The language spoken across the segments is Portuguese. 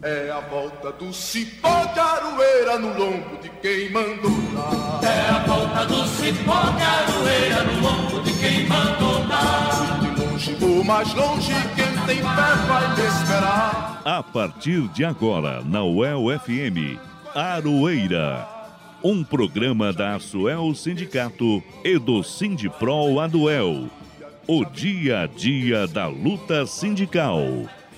É a volta do cipó de aroeira no lombo de quem mandou dar. É a volta do cipó de aroeira no lombo de quem mandou dar. De longe ou mais longe, quem tem fé vai me esperar. A partir de agora, na UEL FM, Aroeira. Um programa da Asuel Sindicato e do Sindipro Aduel. O dia a dia da luta sindical.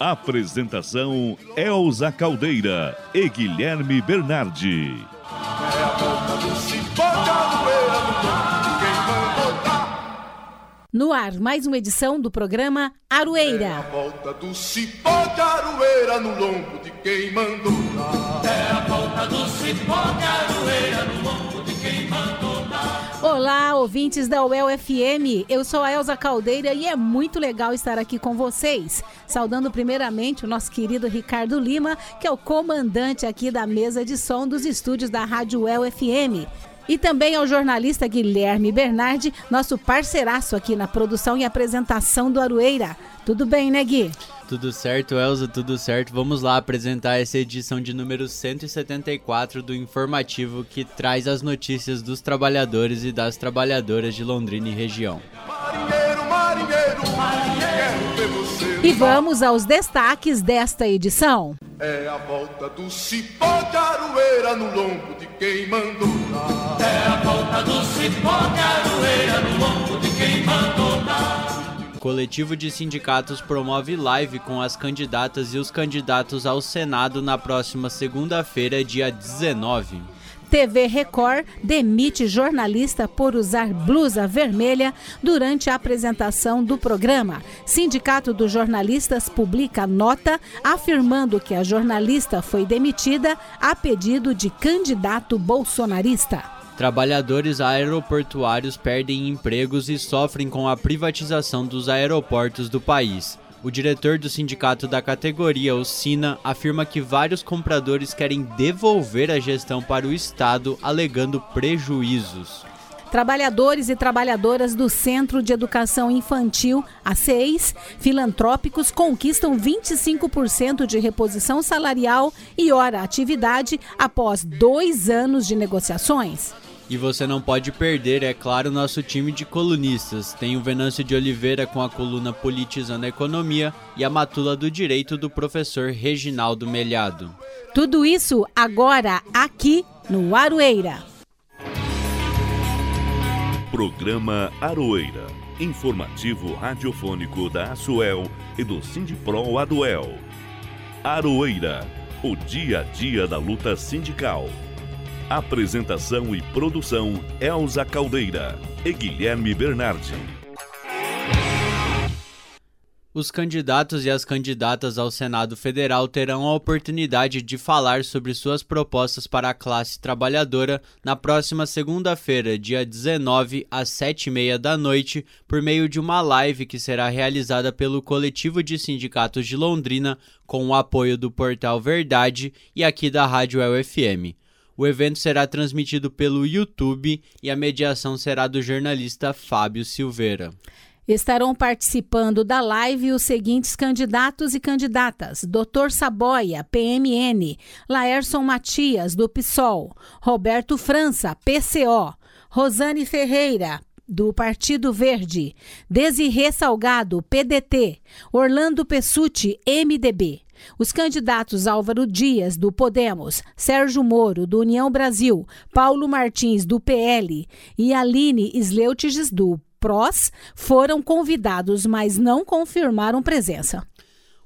Apresentação Elza Caldeira e Guilherme Bernardi. É a volta do cipó de aroeira no lombo de quem mandou dar. No ar, mais uma edição do programa É a Aroeira. volta do cipó de aroeira no lombo de quem mandou dar. É a volta do cipó de aroeira no lombo de quem mandou. Olá, ouvintes da UEL FM. Eu sou a Elza Caldeira e é muito legal estar aqui com vocês. Saudando primeiramente o nosso querido Ricardo Lima, que é o comandante aqui da mesa de som dos estúdios da Rádio UEL FM. E também ao jornalista Guilherme Bernardi, nosso parceiraço aqui na produção e apresentação do Aroeira. Tudo bem, né, Gui? Tudo certo, Elza, tudo certo. Vamos lá apresentar essa edição de número 174 do informativo que traz as notícias dos trabalhadores e das trabalhadoras de Londrina e região. Marinheiro, marinheiro, marinheiro. E vamos aos destaques desta edição. É a volta do cipó de aroeira no lombo de quem mandou dar. É a volta do cipó de aroeira no lombo de quem mandou dar. Coletivo de sindicatos promove live com as candidatas e os candidatos ao Senado na próxima segunda-feira, dia 19. TV Record demite jornalista por usar blusa vermelha durante a apresentação do programa. Sindicato dos Jornalistas publica nota afirmando que a jornalista foi demitida a pedido de candidato bolsonarista. Trabalhadores aeroportuários perdem empregos e sofrem com a privatização dos aeroportos do país. O diretor do sindicato da categoria, o Sina, afirma que vários compradores querem devolver a gestão para o Estado, alegando prejuízos. Trabalhadores e trabalhadoras do Centro de Educação Infantil, a CEIS, filantrópicos, conquistam 25% de reposição salarial e hora atividade após dois anos de negociações. E você não pode perder, é claro, nosso time de colunistas. Tem o Venâncio de Oliveira com a coluna Politizando a Economia e a Matula do Direito do professor Reginaldo Melhado. Tudo isso agora aqui no Aroeira. Programa Aroeira. Informativo radiofônico da Asuel e do Sindipro Aduel. Aroeira. O dia a dia da luta sindical. Apresentação e produção Elza Caldeira e Guilherme Bernardi. Os candidatos e as candidatas ao Senado Federal terão a oportunidade de falar sobre suas propostas para a classe trabalhadora na próxima segunda-feira, dia 19, às 7h30 da noite, por meio de uma live que será realizada pelo Coletivo de Sindicatos de Londrina, com o apoio do Portal Verdade e aqui da Rádio UFM. O evento será transmitido pelo YouTube e a mediação será do jornalista Fábio Silveira. Estarão participando da live os seguintes candidatos e candidatas: Dr. Saboia, PMN, Laerson Matias, do PSOL, Roberto França, PCO, Rosane Ferreira, do Partido Verde, Desirê Salgado, PDT, Orlando Pessuti, MDB. Os candidatos Álvaro Dias, do Podemos, Sérgio Moro, do União Brasil, Paulo Martins, do PL e Aline Sleutiges, do PROS, foram convidados, mas não confirmaram presença.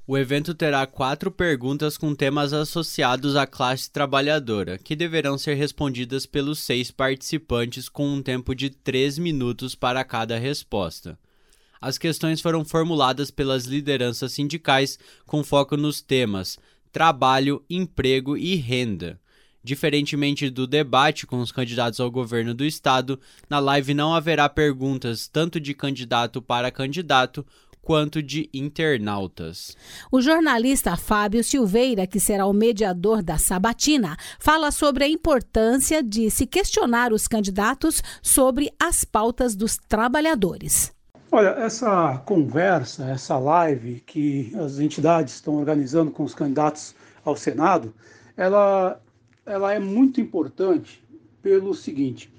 O evento terá quatro perguntas com temas associados à classe trabalhadora, que deverão ser respondidas pelos seis participantes com um tempo de três minutos para cada resposta. As questões foram formuladas pelas lideranças sindicais com foco nos temas trabalho, emprego e renda. Diferentemente do debate com os candidatos ao governo do estado, na live não haverá perguntas tanto de candidato para candidato quanto de internautas. O jornalista Fábio Silveira, que será o mediador da sabatina, fala sobre a importância de se questionar os candidatos sobre as pautas dos trabalhadores. Olha, essa conversa, essa live que as entidades estão organizando com os candidatos ao Senado, ela, ela é muito importante pelo seguinte: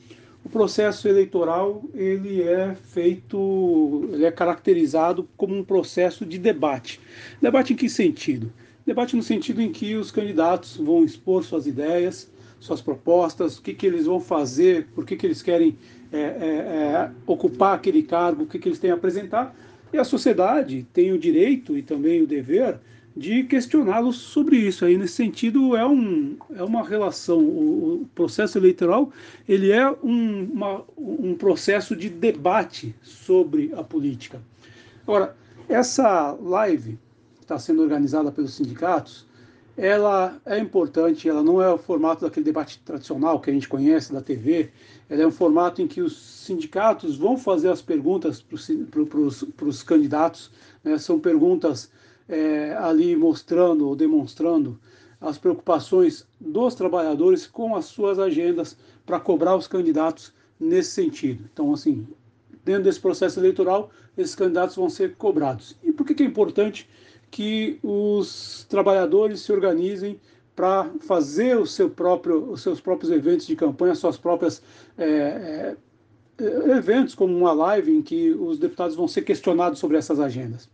o processo eleitoral ele é feito, ele é caracterizado como um processo de debate. Debate em que sentido? Debate no sentido em que os candidatos vão expor suas ideias, suas propostas, o que, que eles vão fazer, por que, que eles querem é, é, é, ocupar aquele cargo, o que, que eles têm a apresentar. E a sociedade tem o direito e também o dever de questioná-los sobre isso. Aí, nesse sentido, é, um, é uma relação. O, o processo eleitoral ele é um, uma, um processo de debate sobre a política. Agora, essa live que está sendo organizada pelos sindicatos, ela é importante, ela não é o formato daquele debate tradicional que a gente conhece da TV, ela é um formato em que os sindicatos vão fazer as perguntas para os candidatos, né? são perguntas é, ali mostrando ou demonstrando as preocupações dos trabalhadores com as suas agendas para cobrar os candidatos nesse sentido. Então, assim, dentro desse processo eleitoral, esses candidatos vão ser cobrados. E por que, que é importante que os trabalhadores se organizem para fazer o seu próprio, os seus próprios eventos de campanha, suas próprias é, é, eventos, como uma live em que os deputados vão ser questionados sobre essas agendas.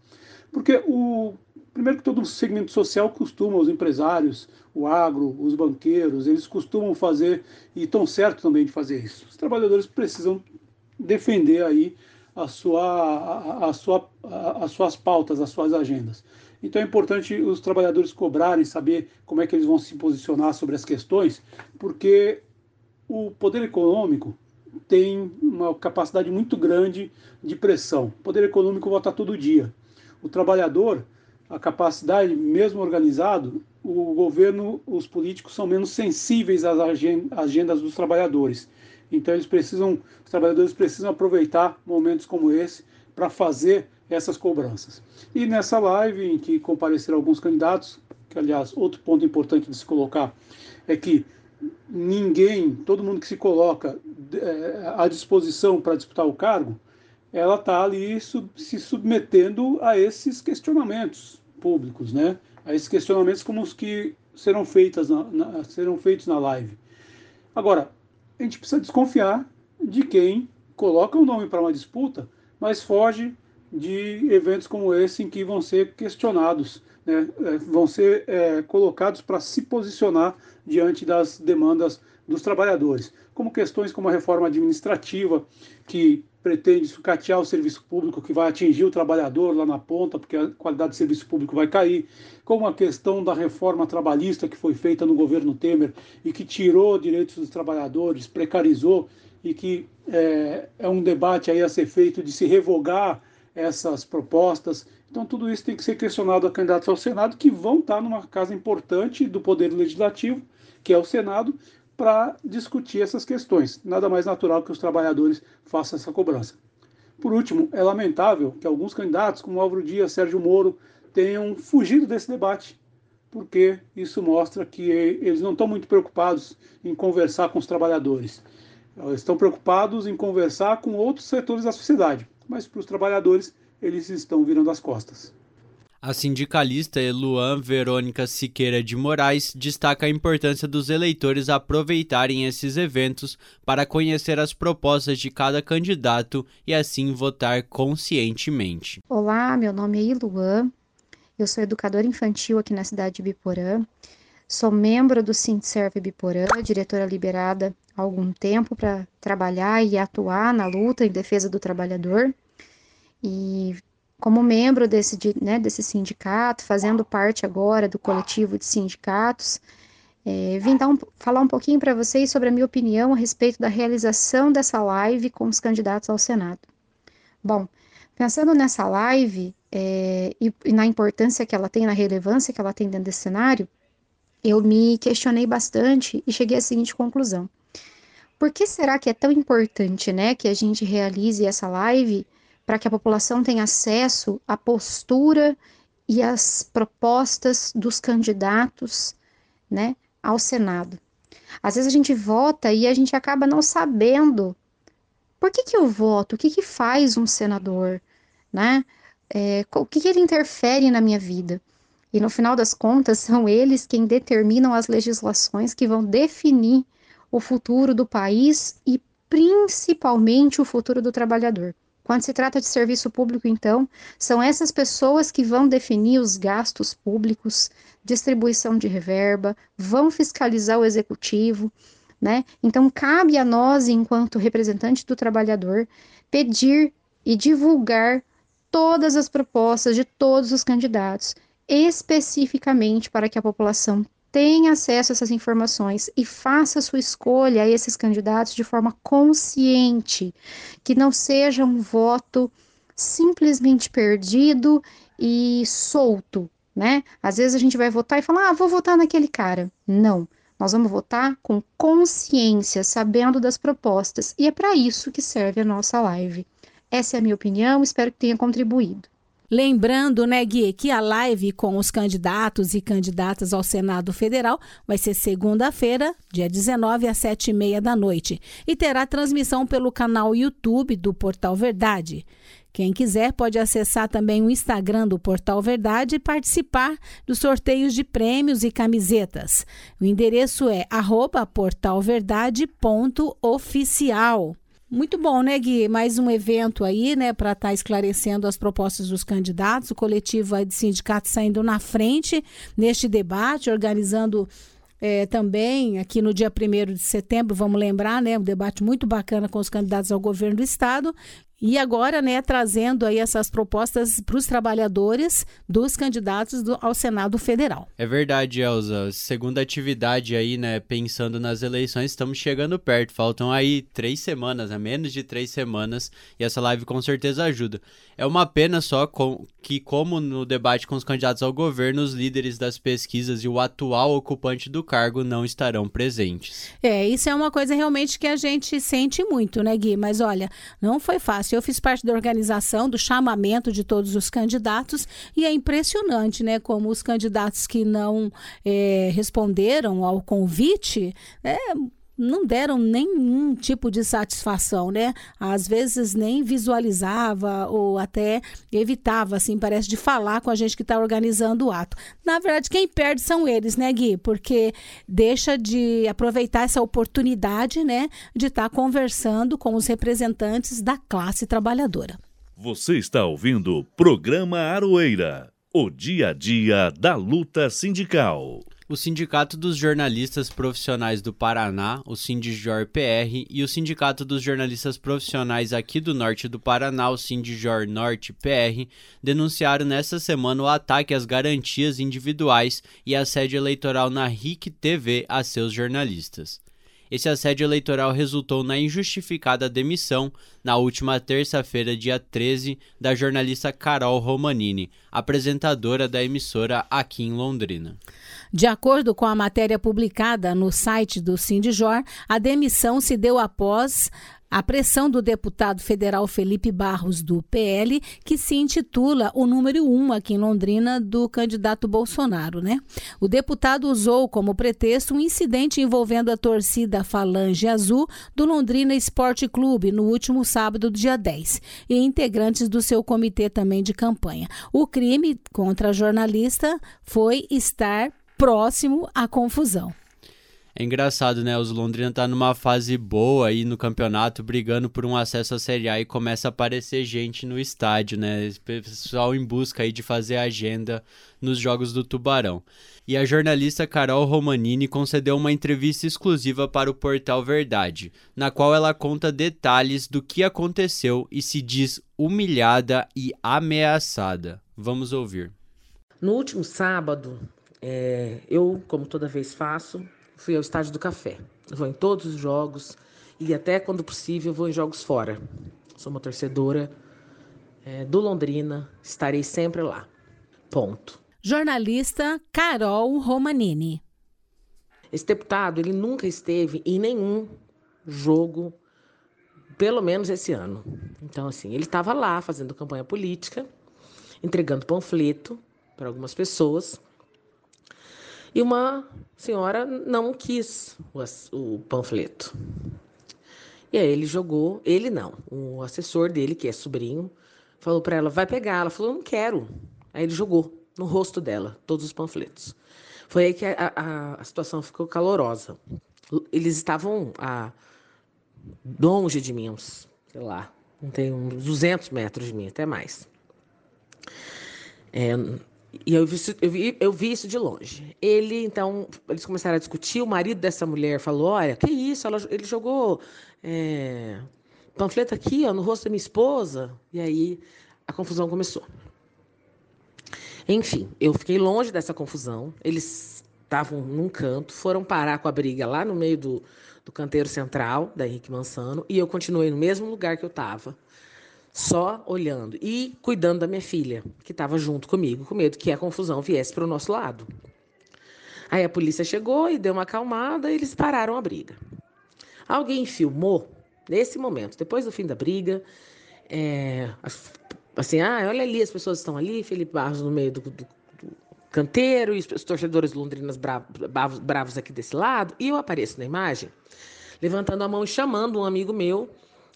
Porque o primeiro que todo segmento social costuma, os empresários, o agro, os banqueiros, eles costumam fazer e estão certos também de fazer isso. Os trabalhadores precisam defender aí a sua, a, a sua, a, as suas pautas, as suas agendas. Então é importante os trabalhadores cobrarem, saber como é que eles vão se posicionar sobre as questões, porque o poder econômico tem uma capacidade muito grande de pressão. O poder econômico vota todo dia. O trabalhador, a capacidade, mesmo organizado, o governo, os políticos são menos sensíveis às agendas dos trabalhadores. Então eles precisam, os trabalhadores precisam aproveitar momentos como esse para fazer essas cobranças. E nessa live em que compareceram alguns candidatos, que aliás, outro ponto importante de se colocar é que ninguém, todo mundo que se coloca é, à disposição para disputar o cargo, ela está ali sub, se submetendo a esses questionamentos públicos, né? A esses questionamentos como os que serão, feitas na, na, serão feitos na live. Agora, a gente precisa desconfiar de quem coloca o um nome para uma disputa, mas foge de eventos como esse em que vão ser questionados, né? É, vão ser é, colocados para se posicionar diante das demandas dos trabalhadores, como questões como a reforma administrativa, que pretende sucatear o serviço público, que vai atingir o trabalhador lá na ponta, porque a qualidade do serviço público vai cair, como a questão da reforma trabalhista que foi feita no governo Temer e que tirou direitos dos trabalhadores, precarizou e que é, é um debate aí a ser feito de se revogar essas propostas. Então, tudo isso tem que ser questionado a candidatos ao Senado, que vão estar numa casa importante do Poder Legislativo, que é o Senado, para discutir essas questões. Nada mais natural que os trabalhadores façam essa cobrança. Por último, é lamentável que alguns candidatos, como Álvaro Dias, Sérgio Moro, tenham fugido desse debate, porque isso mostra que eles não estão muito preocupados em conversar com os trabalhadores. Eles estão preocupados em conversar com outros setores da sociedade, mas para os trabalhadores eles estão virando as costas. A sindicalista Eluan Verônica Siqueira de Moraes destaca a importância dos eleitores aproveitarem esses eventos para conhecer as propostas de cada candidato e assim votar conscientemente. Olá, meu nome é Eluan, eu sou educadora infantil aqui na cidade de Biporã, sou membro do Sintserv Biporã, diretora liberada há algum tempo para trabalhar e atuar na luta em defesa do trabalhador. E como membro desse, né, desse sindicato, fazendo parte agora do coletivo de sindicatos, é, vim um, falar um pouquinho para vocês sobre a minha opinião a respeito da realização dessa live com os candidatos ao Senado. Bom, pensando nessa live é, e, e na importância que ela tem, na relevância que ela tem dentro desse cenário, eu me questionei bastante e cheguei à seguinte conclusão. Por que será que é tão importante, né, que a gente realize essa live para que a população tenha acesso à postura e às propostas dos candidatos, né, ao Senado. Às vezes a gente vota e a gente acaba não sabendo por que, que eu voto, o que, que faz um senador, né? É, o que, que ele interfere na minha vida. E no final das contas, são eles quem determinam as legislações que vão definir o futuro do país e principalmente o futuro do trabalhador. Quando se trata de serviço público, então, são essas pessoas que vão definir os gastos públicos, distribuição de reverba, vão fiscalizar o executivo, né? Então, cabe a nós, enquanto representante do trabalhador, pedir e divulgar todas as propostas de todos os candidatos, especificamente para que a população tenha acesso a essas informações e faça sua escolha a esses candidatos de forma consciente, que não seja um voto simplesmente perdido e solto, né? Às vezes a gente vai votar e fala, ah, vou votar naquele cara. Não. Nós vamos votar com consciência, sabendo das propostas, e é para isso que serve a nossa live. Essa é a minha opinião, espero que tenha contribuído. Lembrando, né, Gui, que a live com os candidatos e candidatas ao Senado Federal vai ser segunda-feira, dia 19, às sete e meia da noite, e terá transmissão pelo canal YouTube do Portal Verdade. Quem quiser pode acessar também o Instagram do Portal Verdade e participar dos sorteios de prêmios e camisetas. O endereço é portalverdade.oficial. Muito bom, né, Gui? Mais um evento aí, né, para estar tá esclarecendo as propostas dos candidatos. O coletivo de sindicatos saindo na frente neste debate, organizando é, também aqui no dia 1 de setembro, vamos lembrar, né, um debate muito bacana com os candidatos ao governo do estado e agora, né, trazendo aí essas propostas para os trabalhadores dos candidatos do, ao Senado Federal. É verdade, Elza. Segunda atividade aí, né, pensando nas eleições, estamos chegando perto. Faltam aí três semanas, né, menos de três semanas, e essa live com certeza ajuda. É uma pena só com, que, como no debate com os candidatos ao governo, os líderes das pesquisas e o atual ocupante do cargo não estarão presentes. É, isso é uma coisa realmente que a gente sente muito, né, Gui? Mas olha, não foi fácil eu fiz parte da organização, do chamamento de todos os candidatos, e é impressionante, né, como os candidatos que não é, responderam ao convite, é, não deram nenhum tipo de satisfação, né? Às vezes nem visualizava ou até evitava, assim, parece, de falar com a gente que está organizando o ato. Na verdade, quem perde são eles, né, Gui? Porque deixa de aproveitar essa oportunidade, né, de estar tá conversando com os representantes da classe trabalhadora. Você está ouvindo o programa Aroeira, o dia a dia da luta sindical o Sindicato dos Jornalistas Profissionais do Paraná, o Sindijor PR, e o Sindicato dos Jornalistas Profissionais aqui do norte do Paraná, o Sindijor Norte PR, denunciaram nesta semana o ataque às garantias individuais e assédio eleitoral na RIC TV a seus jornalistas. Esse assédio eleitoral resultou na injustificada demissão, na última terça-feira, dia 13, da jornalista Carol Romanini, apresentadora da emissora aqui em Londrina. De acordo com a matéria publicada no site do Sindijor, a demissão se deu após a pressão do deputado federal Felipe Barros, do PL, que se intitula o número um aqui em Londrina do candidato Bolsonaro, né? O deputado usou como pretexto um incidente envolvendo a torcida Falange Azul do Londrina Esporte Clube no último sábado, dia 10, e integrantes do seu comitê também de campanha. O crime contra a jornalista foi estar próximo à confusão. É engraçado, né? Os Londrina tá numa fase boa aí no campeonato, brigando por um acesso à Série A e começa a aparecer gente no estádio, né? Pessoal em busca aí de fazer agenda nos jogos do Tubarão. E a jornalista Carol Romanini concedeu uma entrevista exclusiva para o portal Verdade, na qual ela conta detalhes do que aconteceu e se diz humilhada e ameaçada. Vamos ouvir. No último sábado, é, eu, como toda vez faço, fui ao Estádio do Café. Eu vou em todos os jogos e até quando possível vou em jogos fora. Sou uma torcedora é, do Londrina, estarei sempre lá. Ponto. Jornalista Carol Romanini. Esse deputado, ele nunca esteve em nenhum jogo, pelo menos esse ano. Então, assim, ele estava lá fazendo campanha política, entregando panfleto para algumas pessoas e uma senhora não quis o, o panfleto. E aí ele jogou, ele não, o assessor dele, que é sobrinho, falou para ela: vai pegar. Ela falou: não quero. Aí ele jogou. no rosto dela, todos os panfletos. Foi aí que a, a, a situação ficou calorosa. Eles estavam a longe de mim, uns, sei lá, não tem uns 200 metros de mim, até mais. É, e eu vi, eu, vi, eu vi isso de longe. Ele, então, eles começaram a discutir. O marido dessa mulher falou: Olha, que isso? Ela, ele jogou é, panfleto aqui, ó, no rosto da minha esposa. E aí a confusão começou. Enfim, eu fiquei longe dessa confusão. Eles estavam num canto, foram parar com a briga lá no meio do, do canteiro central da Henrique Mansano. E eu continuei no mesmo lugar que eu estava só olhando e cuidando da minha filha, que estava junto comigo, com medo que a confusão viesse para o nosso lado. Aí a polícia chegou e deu uma acalmada e eles pararam a briga. Alguém filmou nesse momento, depois do fim da briga, é, assim, ah, olha ali, as pessoas estão ali, Felipe Barros no meio do, do, do canteiro e os torcedores londrinas bravos, bravos aqui desse lado, e eu apareço na imagem levantando a mão e chamando um amigo meu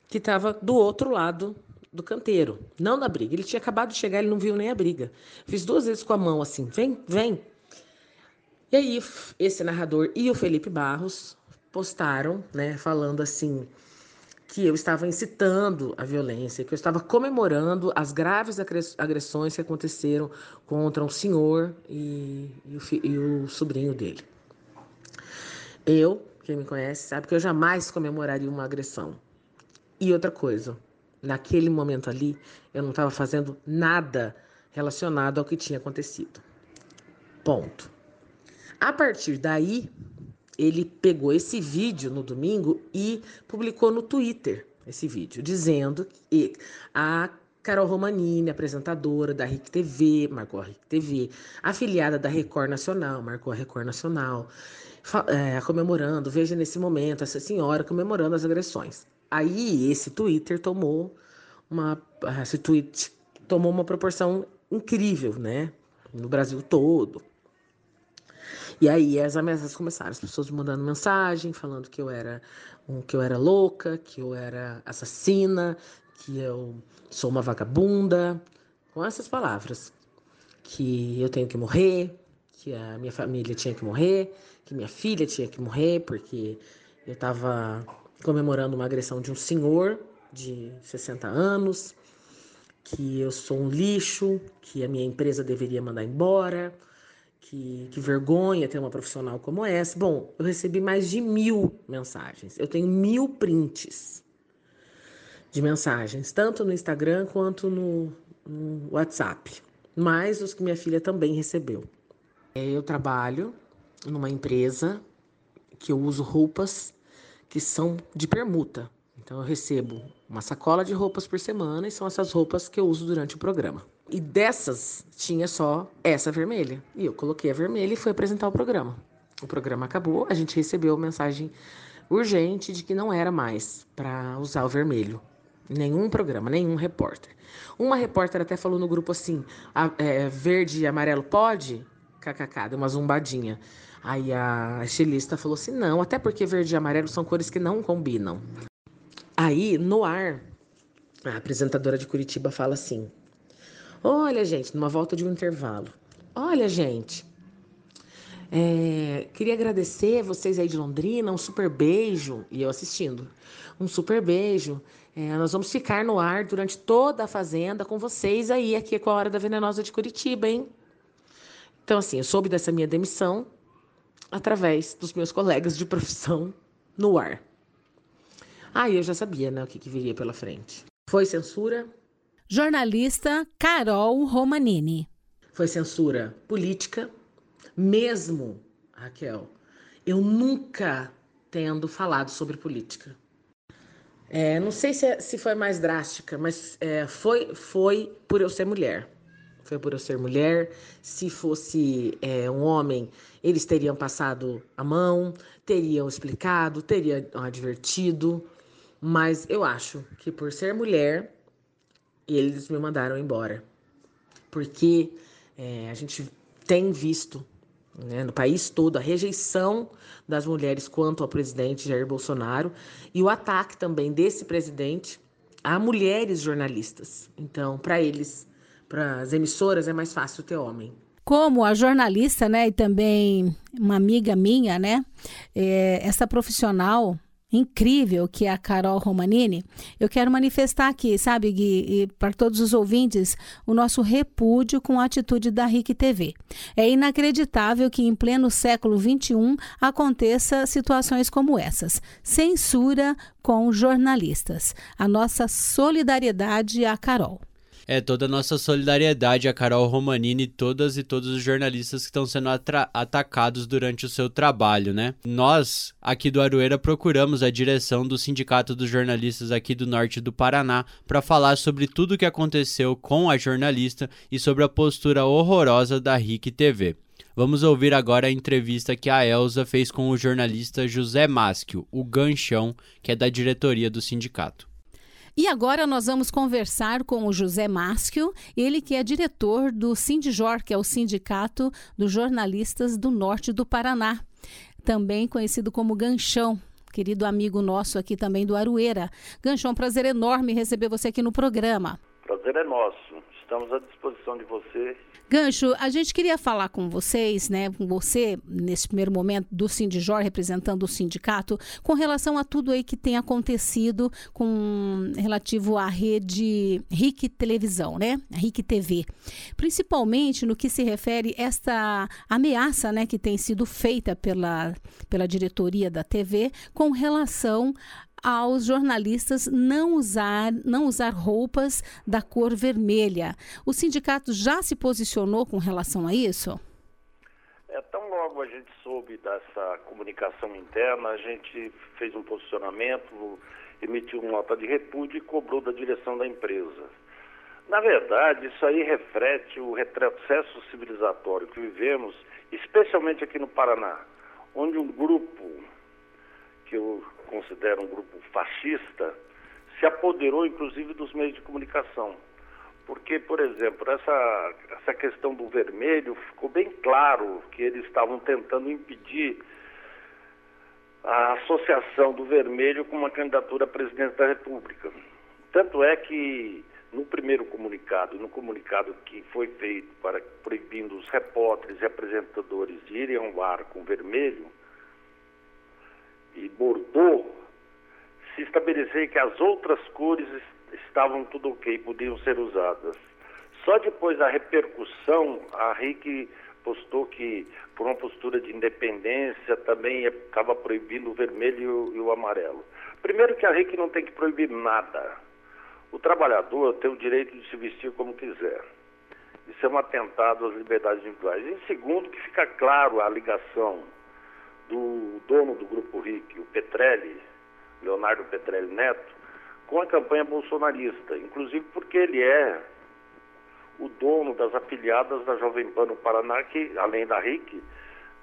que estava do outro lado do canteiro, não da briga. Ele tinha acabado de chegar, ele não viu nem a briga. Fiz duas vezes com a mão assim, vem, vem. E aí esse narrador e o Felipe Barros postaram, né, falando assim que eu estava incitando a violência, que eu estava comemorando as graves agressões que aconteceram contra um senhor e, e, o, e o sobrinho dele. Eu, quem me conhece, sabe que eu jamais comemoraria uma agressão. E outra coisa, naquele momento ali, eu não estava fazendo nada relacionado ao que tinha acontecido. Ponto. A partir daí, ele pegou esse vídeo no domingo e publicou no Twitter esse vídeo, dizendo que a Carol Romanini, apresentadora da RIC TV, marcou a RIC TV, afiliada da Record Nacional, marcou a Record Nacional, é, comemorando, veja nesse momento essa senhora comemorando as agressões. Aí esse Twitter tomou uma esse tweet tomou uma proporção incrível, né? No Brasil todo. E aí as ameaças começaram, as pessoas mandando mensagem, falando que eu era que eu era louca, que eu era assassina, que eu sou uma vagabunda, com essas palavras, que eu tenho que morrer, que a minha família tinha que morrer, que minha filha tinha que morrer porque eu estava comemorando uma agressão de um senhor de 60 anos, que eu sou um lixo, que a minha empresa deveria mandar embora, que, que vergonha ter uma profissional como essa. Bom, eu recebi mais de mil mensagens. Eu tenho mil prints de mensagens, tanto no Instagram quanto no, no WhatsApp, mais os que minha filha também recebeu. Eu trabalho numa empresa que eu uso roupas que são de permuta. Então eu recebo uma sacola de roupas por semana e são essas roupas que eu uso durante o programa. E dessas tinha só essa vermelha. E eu coloquei a vermelha e fui apresentar o programa. O programa acabou, a gente recebeu mensagem urgente de que não era mais para usar o vermelho. Nenhum programa, nenhum repórter. Uma repórter até falou no grupo assim: é, verde e amarelo pode? KKK, deu uma zumbadinha. Aí a estilista falou assim: não, até porque verde e amarelo são cores que não combinam. Aí, no ar, a apresentadora de Curitiba fala assim: olha, gente, numa volta de um intervalo. Olha, gente, é, queria agradecer vocês aí de Londrina, um super beijo, e eu assistindo. Um super beijo. É, nós vamos ficar no ar durante toda a fazenda com vocês aí, aqui com a Hora da Venenosa de Curitiba, hein? Então, assim, eu soube dessa minha demissão através dos meus colegas de profissão no ar. Ah, eu já sabia, né, o que, que viria pela frente. Foi censura. Jornalista Carol Romanini. Foi censura política, mesmo, Raquel, eu nunca tendo falado sobre política. É, não sei se, é, se foi mais drástica, mas é, foi, foi por eu ser mulher foi por eu ser mulher. Se fosse é, um homem, eles teriam passado a mão, teriam explicado, teriam advertido. Mas eu acho que por ser mulher, eles me mandaram embora. Porque é, a gente tem visto né, no país todo a rejeição das mulheres quanto ao presidente Jair Bolsonaro e o ataque também desse presidente a mulheres jornalistas. Então, para eles para as emissoras é mais fácil ter homem. como a jornalista, né, e também uma amiga minha, né, é, essa profissional incrível que é a Carol Romanini, eu quero manifestar aqui, sabe, Gui, e para todos os ouvintes, o nosso repúdio com a atitude da RIC TV. É inacreditável que em pleno século XXI aconteça situações como essas. Censura com jornalistas. A nossa solidariedade à Carol. É toda a nossa solidariedade a Carol Romanini e todas e todos os jornalistas que estão sendo atacados durante o seu trabalho, né? Nós, aqui do Aroeira, procuramos a direção do Sindicato dos Jornalistas aqui do norte do Paraná para falar sobre tudo o que aconteceu com a jornalista e sobre a postura horrorosa da RIC TV. Vamos ouvir agora a entrevista que a Elsa fez com o jornalista José Maschio, o ganchão, que é da diretoria do sindicato. E agora nós vamos conversar com o José Maschio, ele que é diretor do Sindijor, que é o Sindicato dos Jornalistas do Norte do Paraná, também conhecido como Ganchão. Querido amigo nosso aqui também do Arueira. Ganchão, um prazer enorme receber você aqui no programa. Prazer é nosso. Estamos à disposição de você Gancho, a gente queria falar com vocês, né, com você, nesse primeiro momento, do Sindijor, representando o sindicato, com relação a tudo aí que tem acontecido com relativo à rede RIC Televisão, né, RIC TV. Principalmente no que se refere a esta ameaça, né, que tem sido feita pela, pela diretoria da TV com relação aos jornalistas não usar, não usar roupas da cor vermelha. O sindicato já se posicionou com relação a isso? É, tão logo a gente soube dessa comunicação interna, a gente fez um posicionamento, emitiu uma nota de repúdio e cobrou da direção da empresa. Na verdade, isso aí reflete o retrocesso civilizatório que vivemos, especialmente aqui no Paraná, onde um grupo que eu considera um grupo fascista, se apoderou inclusive dos meios de comunicação. Porque, por exemplo, essa, essa questão do vermelho ficou bem claro que eles estavam tentando impedir a associação do vermelho com uma candidatura a presidente da República. Tanto é que no primeiro comunicado, no comunicado que foi feito para proibindo os repórteres e apresentadores de irem ao ar com vermelho, e Bordeaux, se estabelecer que as outras cores estavam tudo ok, podiam ser usadas. Só depois da repercussão, a RIC postou que, por uma postura de independência, também estava proibindo o vermelho e o amarelo. Primeiro que a RIC não tem que proibir nada. O trabalhador tem o direito de se vestir como quiser. Isso é um atentado às liberdades individuais. E segundo, que fica claro a ligação do dono do Grupo RIC, o Petrelli, Leonardo Petrelli Neto, com a campanha bolsonarista, inclusive porque ele é o dono das afiliadas da Jovem Pan no Paraná, que além da RIC,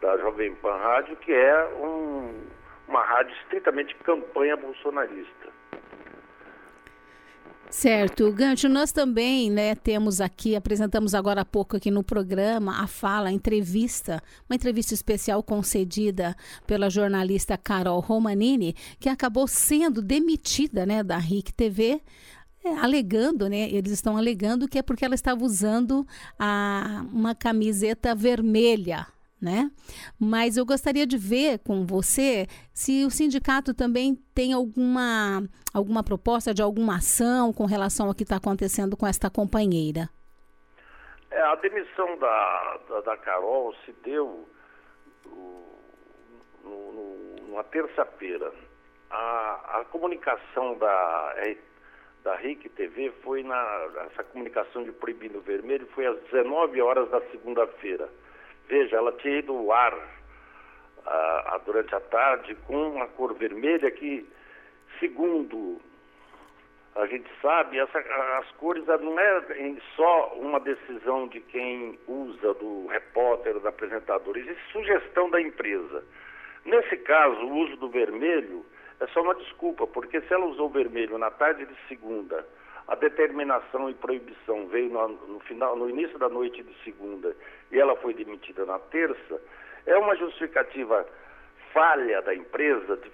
da Jovem Pan Rádio, que é um, uma rádio estritamente campanha bolsonarista. Certo, Gancho, nós também né, temos aqui, apresentamos agora há pouco aqui no programa a fala, a entrevista, uma entrevista especial concedida pela jornalista Carol Romanini, que acabou sendo demitida né, da RIC TV, é, alegando, né, eles estão alegando que é porque ela estava usando a, uma camiseta vermelha né? Mas eu gostaria de ver com você se o sindicato também tem alguma, alguma proposta de alguma ação com relação ao que está acontecendo com esta companheira. É, a demissão da, da, da Carol se deu numa terça-feira. A, a comunicação da, da RIC TV foi na. Essa comunicação de proibindo vermelho foi às 19 horas da segunda-feira. Veja, ela tinha ido ao ar ah, durante a tarde com uma cor vermelha que, segundo a gente sabe, essa, as cores não é só uma decisão de quem usa, do repórter, do apresentador, existe sugestão da empresa. Nesse caso, o uso do vermelho é só uma desculpa, porque se ela usou vermelho na tarde de segunda a determinação e proibição veio no, no, final, no início da noite de segunda e ela foi demitida na terça, é uma justificativa falha da empresa de,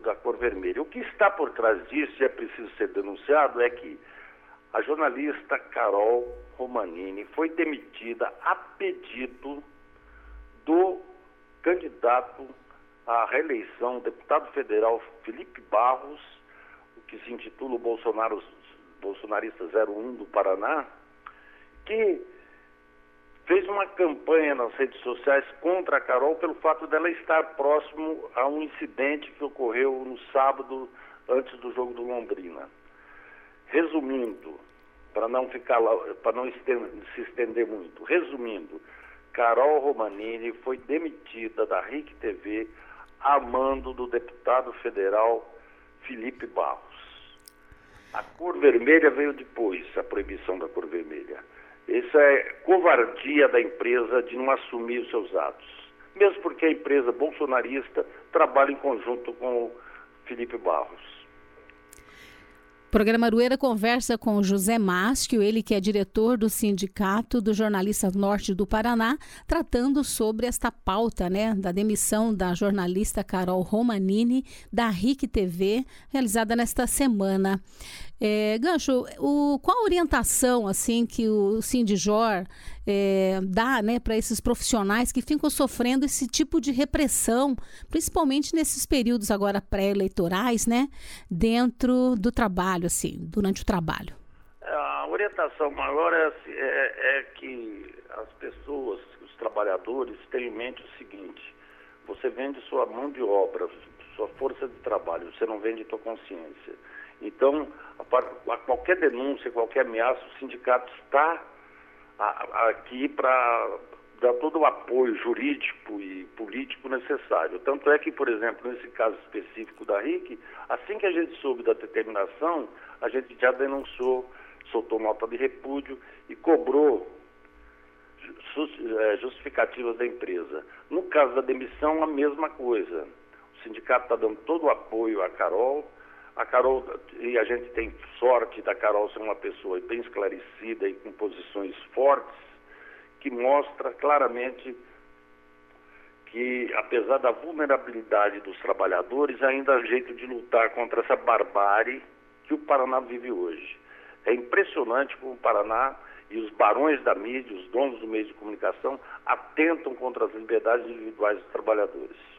da cor vermelha. O que está por trás disso, e é preciso ser denunciado, é que a jornalista Carol Romanini foi demitida a pedido do candidato à reeleição, deputado federal Felipe Barros, o que se intitula Bolsonaro, Bolsonarista 01 do Paraná, que fez uma campanha nas redes sociais contra a Carol pelo fato dela estar próximo a um incidente que ocorreu no sábado antes do jogo do Londrina. Resumindo, para não ficar para não se estender muito, resumindo, Carol Romanini foi demitida da RIC TV a mando do deputado federal Felipe Barros. A cor vermelha veio depois, a proibição da cor vermelha. Isso é covardia da empresa de não assumir os seus atos. Mesmo porque a empresa bolsonarista trabalha em conjunto com o Felipe Barros. Programa Arueira conversa com José Másquio, ele que é diretor do Sindicato dos Jornalistas Norte do Paraná, tratando sobre esta pauta né, da demissão da jornalista Carol Romanini da RIC TV, realizada nesta semana. É, Gancho, o, qual a orientação assim que o Sindijor é, dá né, para esses profissionais que ficam sofrendo esse tipo de repressão, principalmente nesses períodos agora pré-eleitorais, né, dentro do trabalho, assim, durante o trabalho? A orientação maior é, é, é que as pessoas, os trabalhadores, tenham em mente o seguinte: você vende sua mão de obra, sua força de trabalho, você não vende sua consciência. Então, a, a qualquer denúncia, qualquer ameaça, o sindicato está aqui para dar todo o apoio jurídico e político necessário. Tanto é que, por exemplo, nesse caso específico da RIC, assim que a gente soube da determinação, a gente já denunciou, soltou nota de repúdio e cobrou é, justificativas da empresa. No caso da demissão, a mesma coisa. O sindicato está dando todo o apoio à Carol, a Carol, e a gente tem sorte da Carol ser uma pessoa bem esclarecida e com posições fortes, que mostra claramente que, apesar da vulnerabilidade dos trabalhadores, ainda há jeito de lutar contra essa barbárie que o Paraná vive hoje. É impressionante como o Paraná e os barões da mídia, os donos do meio de comunicação, atentam contra as liberdades individuais dos trabalhadores.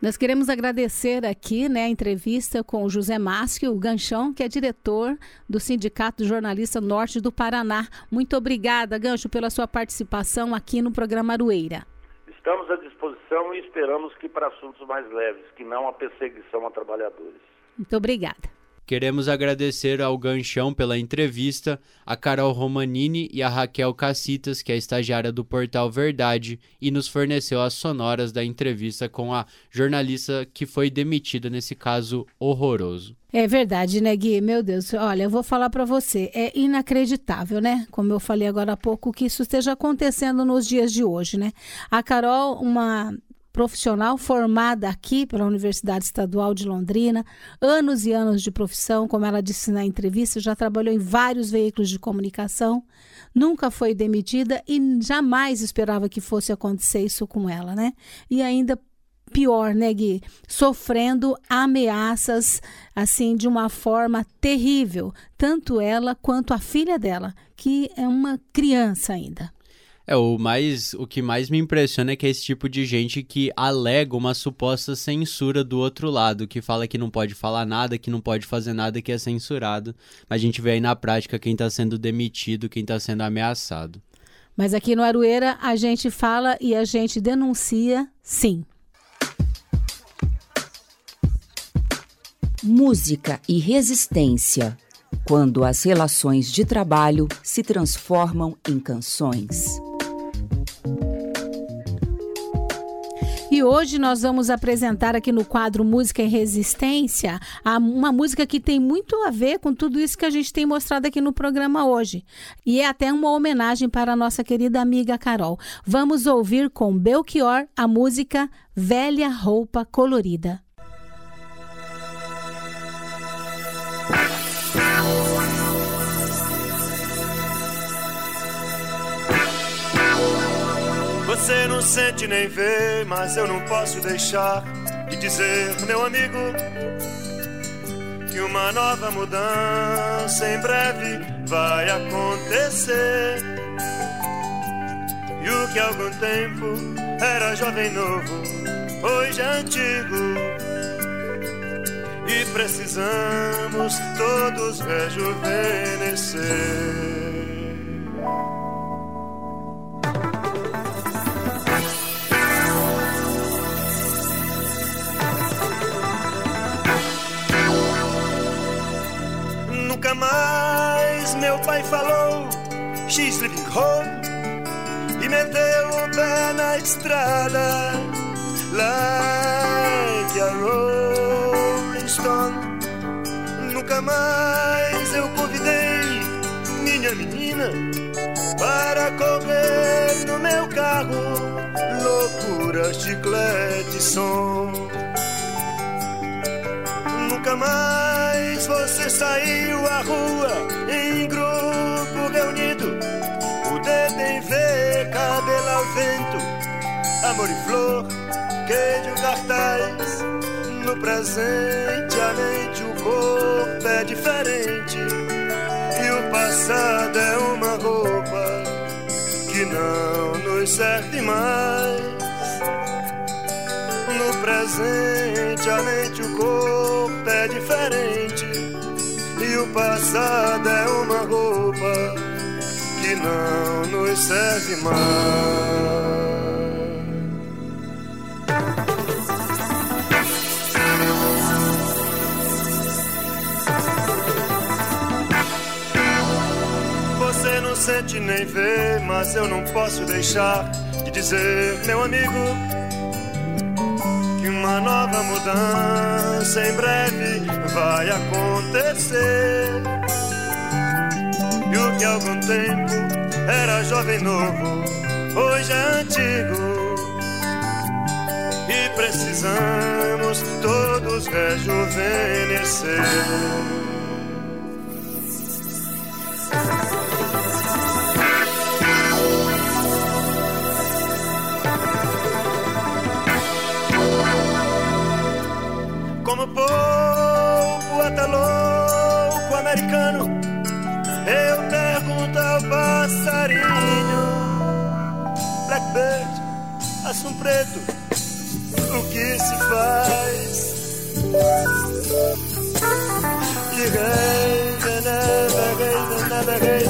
Nós queremos agradecer aqui né, a entrevista com o José Másquio, o Ganchão, que é diretor do Sindicato Jornalista Norte do Paraná. Muito obrigada, Gancho, pela sua participação aqui no programa Arueira. Estamos à disposição e esperamos que para assuntos mais leves, que não a perseguição a trabalhadores. Muito obrigada. Queremos agradecer ao Ganchão pela entrevista, a Carol Romanini e a Raquel Cacitas, que é estagiária do portal Verdade e nos forneceu as sonoras da entrevista com a jornalista que foi demitida nesse caso horroroso. É verdade, né, Gui? Meu Deus, olha, eu vou falar para você, é inacreditável, né? Como eu falei agora há pouco, que isso esteja acontecendo nos dias de hoje, né? A Carol, uma profissional formada aqui pela Universidade Estadual de Londrina, anos e anos de profissão, como ela disse na entrevista, já trabalhou em vários veículos de comunicação, nunca foi demitida e jamais esperava que fosse acontecer isso com ela, né? E ainda pior, né, Gui? Sofrendo ameaças, assim, de uma forma terrível, tanto ela quanto a filha dela, que é uma criança ainda. É, o, mais, o que mais me impressiona é que é esse tipo de gente que alega uma suposta censura do outro lado, que fala que não pode falar nada, que não pode fazer nada, que é censurado. Mas a gente vê aí na prática quem está sendo demitido, quem está sendo ameaçado. Mas aqui no Arueira a gente fala e a gente denuncia, sim. Música e resistência. Quando as relações de trabalho se transformam em canções. E hoje nós vamos apresentar aqui no quadro Música em Resistência uma música que tem muito a ver com tudo isso que a gente tem mostrado aqui no programa hoje. E é até uma homenagem para a nossa querida amiga Carol. Vamos ouvir com Belchior a música Velha Roupa Colorida. Você não sente nem vê, mas eu não posso deixar de dizer, meu amigo, que uma nova mudança em breve vai acontecer. E o que há algum tempo era jovem novo, hoje é antigo. E precisamos todos rejuvenescer. Nunca mais meu pai falou. She's living home E meteu o pé na estrada. Like a rolling stone. Nunca mais eu convidei minha menina Para correr no meu carro. Loucura, chiclete, som. Nunca mais você saiu à rua em grupo reunido. O dedo em V, cabelo ao vento, amor e flor, queijo, cartaz. No presente, a mente, o corpo é diferente. E o passado é uma roupa que não nos serve mais no presente, a mente, o corpo é diferente. O passado é uma roupa que não nos serve mais. Você não sente nem vê, mas eu não posso deixar de dizer, meu amigo uma nova mudança em breve vai acontecer. E o que algum tempo era jovem novo, hoje é antigo. E precisamos todos rejuvenescer. como povo até louco americano, eu pergunto ao passarinho, Blackbird, assum preto, o que se faz? E Raven, never Raven, never Raven,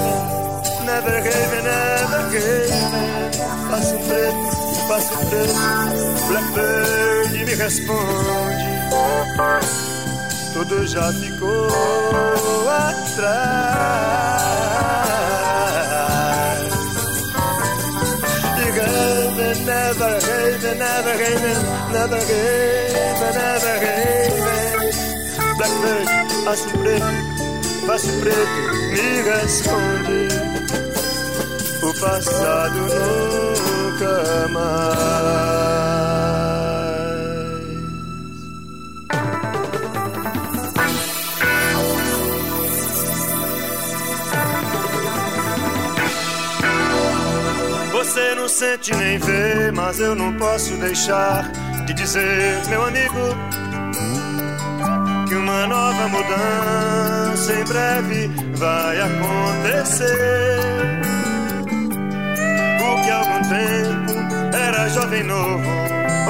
never Raven, never Raven, passo preto, passo preto, Blackbird me responde tudo já ficou atrás. Never, never, never, never, never, never, never, Blackbird, aço preto, passo preto, me responde. O passado nunca mais. Você não sente nem vê, mas eu não posso deixar de dizer, meu amigo, que uma nova mudança em breve vai acontecer. O que há algum tempo era jovem novo,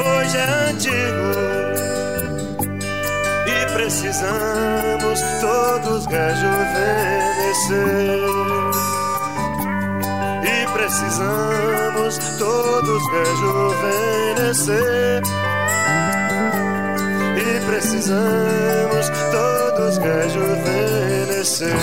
hoje é antigo. E precisamos todos rejuvenescer precisamos todos rejuvenescer. E precisamos todos rejuvenescer.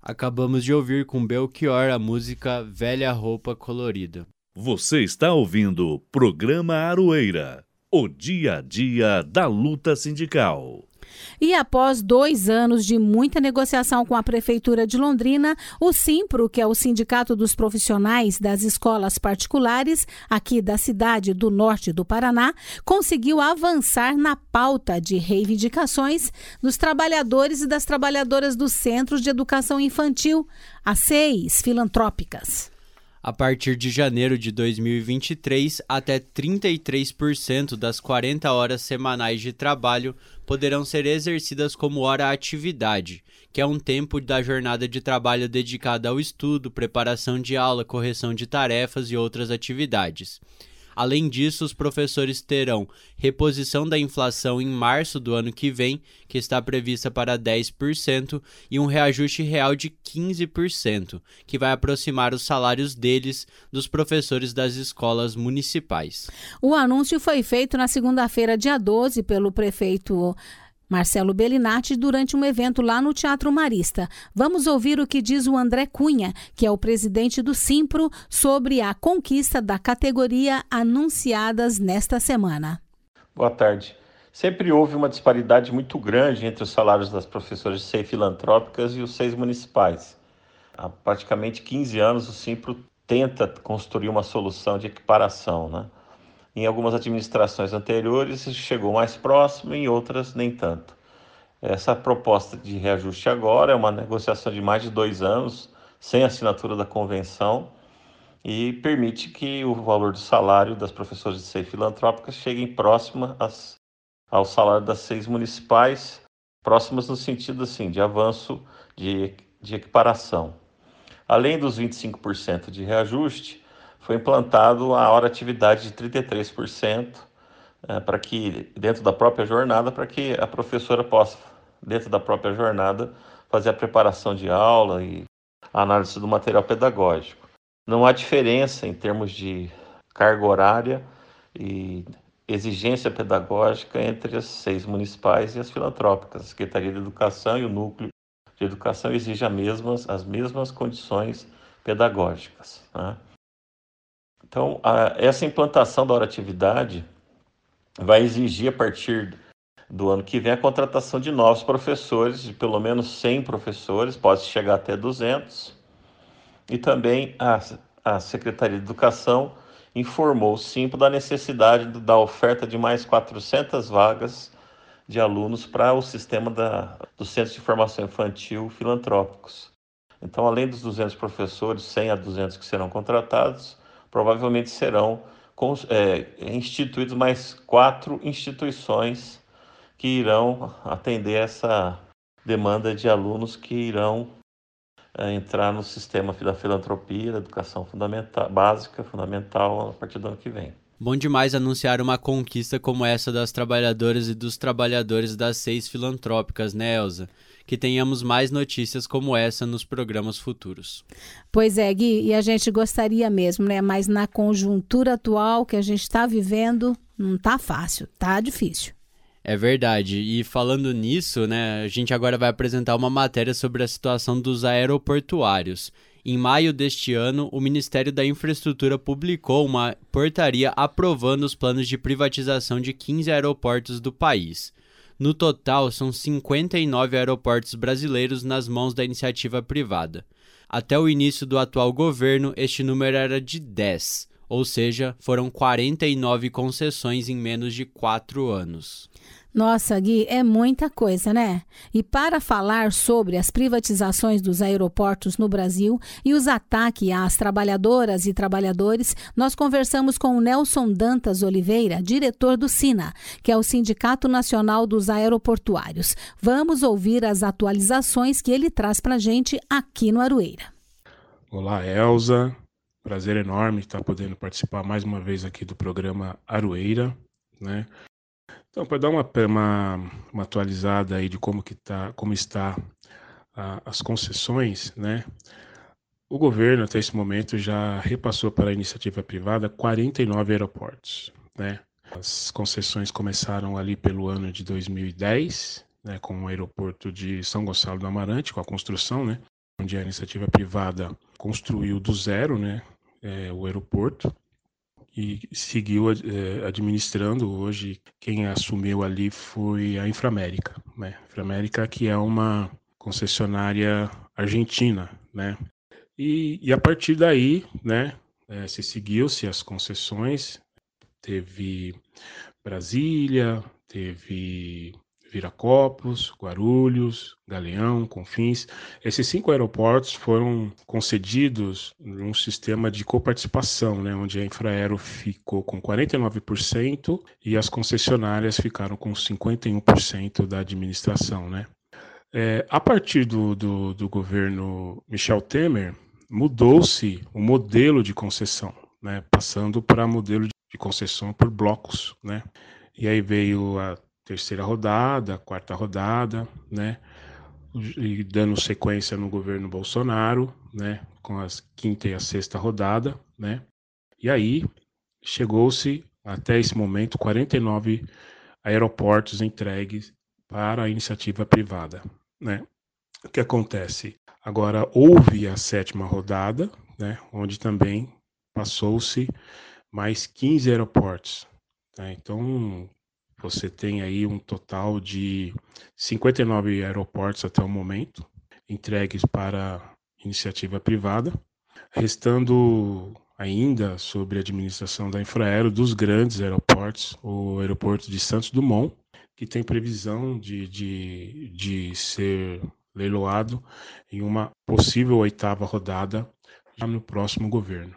Acabamos de ouvir com Belchior a música Velha Roupa Colorida. Você está ouvindo o programa Aroeira, o dia a dia da luta sindical. E após dois anos de muita negociação com a Prefeitura de Londrina, o Simpro, que é o Sindicato dos Profissionais das Escolas Particulares, aqui da cidade do norte do Paraná, conseguiu avançar na pauta de reivindicações dos trabalhadores e das trabalhadoras dos Centros de Educação Infantil, as CEIs filantrópicas. A partir de janeiro de 2023, até 33% das 40 horas semanais de trabalho poderão ser exercidas como hora atividade, que é um tempo da jornada de trabalho dedicada ao estudo, preparação de aula, correção de tarefas e outras atividades. Além disso, os professores terão reposição da inflação em março do ano que vem, que está prevista para 10%, e um reajuste real de 15%, que vai aproximar os salários deles dos professores das escolas municipais. O anúncio foi feito na segunda-feira, dia 12, pelo prefeito Marcelo Bellinati durante um evento lá no Teatro Marista. Vamos ouvir o que diz o André Cunha, que é o presidente do Simpro, sobre a conquista da categoria anunciadas nesta semana. Boa tarde. Sempre houve uma disparidade muito grande entre os salários das professoras de SEI filantrópicas e os seis municipais. Há praticamente 15 anos o Simpro tenta construir uma solução de equiparação, né? Em algumas administrações anteriores chegou mais próximo, em outras nem tanto. Essa proposta de reajuste agora é uma negociação de mais de dois anos, sem assinatura da convenção, e permite que o valor do salário das professoras de SEI filantrópicas chegue próxima às, ao salário das seis municipais, próximas no sentido assim, de avanço de, de equiparação. Além dos 25% de reajuste, foi implantado a hora atividade de 33% é, para que dentro da própria jornada, para que a professora possa dentro da própria jornada fazer a preparação de aula e a análise do material pedagógico. Não há diferença em termos de carga horária e exigência pedagógica entre as seis municipais e as filantrópicas. A Secretaria de Educação e o Núcleo de Educação exigem as mesmas, as mesmas condições pedagógicas. Né? Então, a, essa implantação da hora-atividade vai exigir, a partir do ano que vem, a contratação de novos professores, de pelo menos 100 professores, pode chegar até 200. E também a, a Secretaria de Educação informou o Simpo da necessidade da oferta de mais 400 vagas de alunos para o sistema da, dos Centros de Formação Infantil filantrópicos. Então, além dos 200 professores, 100 a 200 que serão contratados, provavelmente serão é, instituídos mais quatro instituições que irão atender essa demanda de alunos que irão é, entrar no sistema da filantropia, da educação fundamental, básica, fundamental, a partir do ano que vem. Bom demais anunciar uma conquista como essa das trabalhadoras e dos trabalhadores das seis filantrópicas, né, Elza? Que tenhamos mais notícias como essa nos programas futuros. Pois é, Gui, e a gente gostaria mesmo, né? Mas na conjuntura atual que a gente está vivendo, não tá fácil, tá difícil. É verdade. E falando nisso, né, a gente agora vai apresentar uma matéria sobre a situação dos aeroportuários. Em maio deste ano, o Ministério da Infraestrutura publicou uma portaria aprovando os planos de privatização de 15 aeroportos do país. No total, são 59 aeroportos brasileiros nas mãos da iniciativa privada. Até o início do atual governo, este número era de 10, ou seja, foram 49 concessões em menos de quatro anos. Nossa, Gui, é muita coisa, né? E para falar sobre as privatizações dos aeroportos no Brasil e os ataques às trabalhadoras e trabalhadores, nós conversamos com o Nelson Dantas Oliveira, diretor do SINA, que é o Sindicato Nacional dos Aeroportuários. Vamos ouvir as atualizações que ele traz para a gente aqui no Aroeira. Olá, Elza. Prazer enorme estar podendo participar mais uma vez aqui do programa Aroeira, né? Então, para dar uma, uma, uma, atualizada aí de como, que tá, como está a, as concessões, né? O governo, até esse momento, já repassou para a iniciativa privada 49 aeroportos, né? As concessões começaram ali pelo ano de 2010, né, com o aeroporto de São Gonçalo do Amarante, com a construção, né, onde a iniciativa privada construiu do zero, né, é, o aeroporto e seguiu é, administrando. Hoje, quem assumiu ali foi a Inframérica, né? Inframérica, que é uma concessionária argentina, né? E, e a partir daí, né, é, se seguiu-se as concessões, teve Brasília, teve Viracopos, Guarulhos, Galeão, Confins. Esses cinco aeroportos foram concedidos num sistema de coparticipação, né, onde a Infraero ficou com 49% e as concessionárias ficaram com 51% da administração. Né. É, a partir do, do, do governo Michel Temer, mudou-se o modelo de concessão, né, passando para modelo de concessão por blocos. Né. E aí veio a terceira rodada, quarta rodada, né? E dando sequência no governo Bolsonaro, né? Com as quinta e a sexta rodada, né? E aí chegou-se até esse momento 49 aeroportos entregues para a iniciativa privada, né? O que acontece? Agora houve a sétima rodada, né? Onde também passou-se mais 15 aeroportos. Né? Então, você tem aí um total de 59 aeroportos até o momento entregues para iniciativa privada, restando ainda sobre a administração da Infraero dos grandes aeroportos, o aeroporto de Santos Dumont, que tem previsão de, de, de ser leiloado em uma possível oitava rodada já no próximo governo.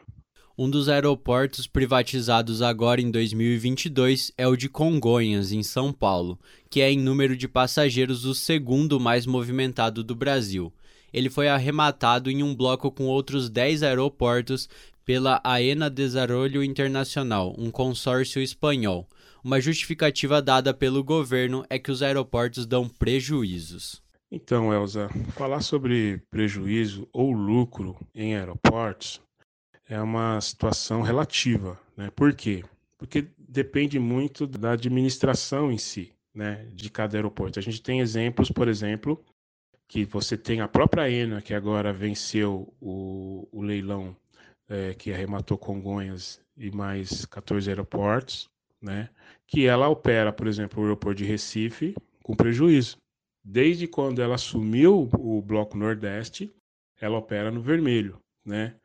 Um dos aeroportos privatizados agora em 2022 é o de Congonhas, em São Paulo, que é em número de passageiros o segundo mais movimentado do Brasil. Ele foi arrematado em um bloco com outros 10 aeroportos pela AENA Desarrollo Internacional, um consórcio espanhol. Uma justificativa dada pelo governo é que os aeroportos dão prejuízos. Então, Elza, falar sobre prejuízo ou lucro em aeroportos é uma situação relativa. Né? Por quê? Porque depende muito da administração em si, né, de cada aeroporto. A gente tem exemplos, por exemplo, que você tem a própria ENA, que agora venceu o, o leilão é, que arrematou Congonhas e mais 14 aeroportos, né, que ela opera, por exemplo, o aeroporto de Recife com prejuízo. Desde quando ela assumiu o Bloco Nordeste, ela opera no vermelho, né?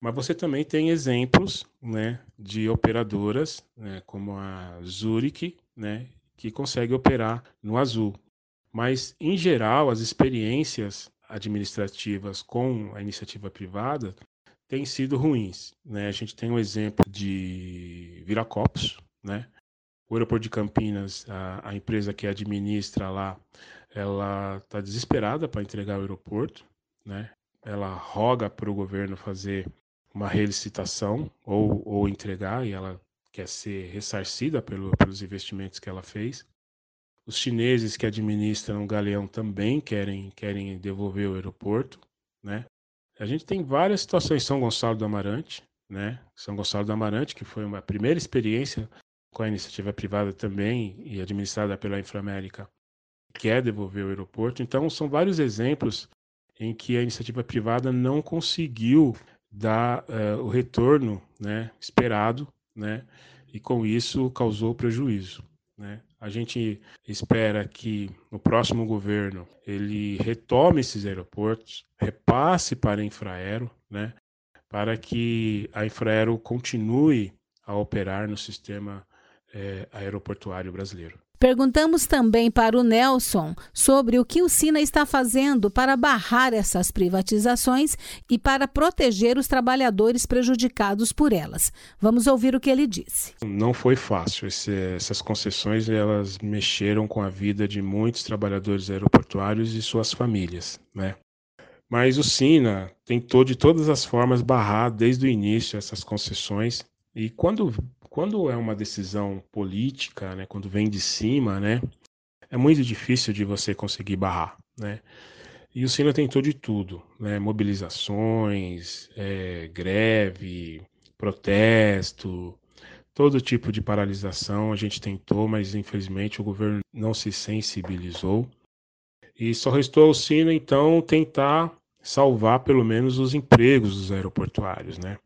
Mas você também tem exemplos né, de operadoras, né, como a Zurich, né, que consegue operar no azul. Mas, em geral, as experiências administrativas com a iniciativa privada têm sido ruins. Né? A gente tem um exemplo de Viracopos, né? o aeroporto de Campinas, a, a empresa que administra lá, ela está desesperada para entregar o aeroporto, né? ela roga para o governo fazer uma relicitação ou, ou entregar e ela quer ser ressarcida pelo, pelos investimentos que ela fez. Os chineses que administram o Galeão também querem, querem devolver o aeroporto, né? A gente tem várias situações. São Gonçalo do Amarante, né? São Gonçalo do Amarante, que foi uma primeira experiência com a iniciativa privada também e administrada pela Inframérica, quer devolver o aeroporto. Então, são vários exemplos em que a iniciativa privada não conseguiu dar uh, o retorno né, esperado, né, e com isso causou prejuízo. Né? A gente espera que no próximo governo ele retome esses aeroportos, repasse para a Infraero, né, para que a Infraero continue a operar no sistema é, aeroportuário brasileiro. Perguntamos também para o Nelson sobre o que o Sina está fazendo para barrar essas privatizações e para proteger os trabalhadores prejudicados por elas. Vamos ouvir o que ele disse. Não foi fácil. Esse, essas concessões elas mexeram com a vida de muitos trabalhadores aeroportuários e suas famílias, né? Mas o Sina tentou de todas as formas barrar desde o início essas concessões e quando quando é uma decisão política, né, quando vem de cima, né, é muito difícil de você conseguir barrar, né? E o Sina tentou de tudo, né? Mobilizações, é, greve, protesto, todo tipo de paralisação a gente tentou, mas infelizmente o governo não se sensibilizou. E só restou ao Sina, então, tentar salvar pelo menos os empregos dos aeroportuários, né?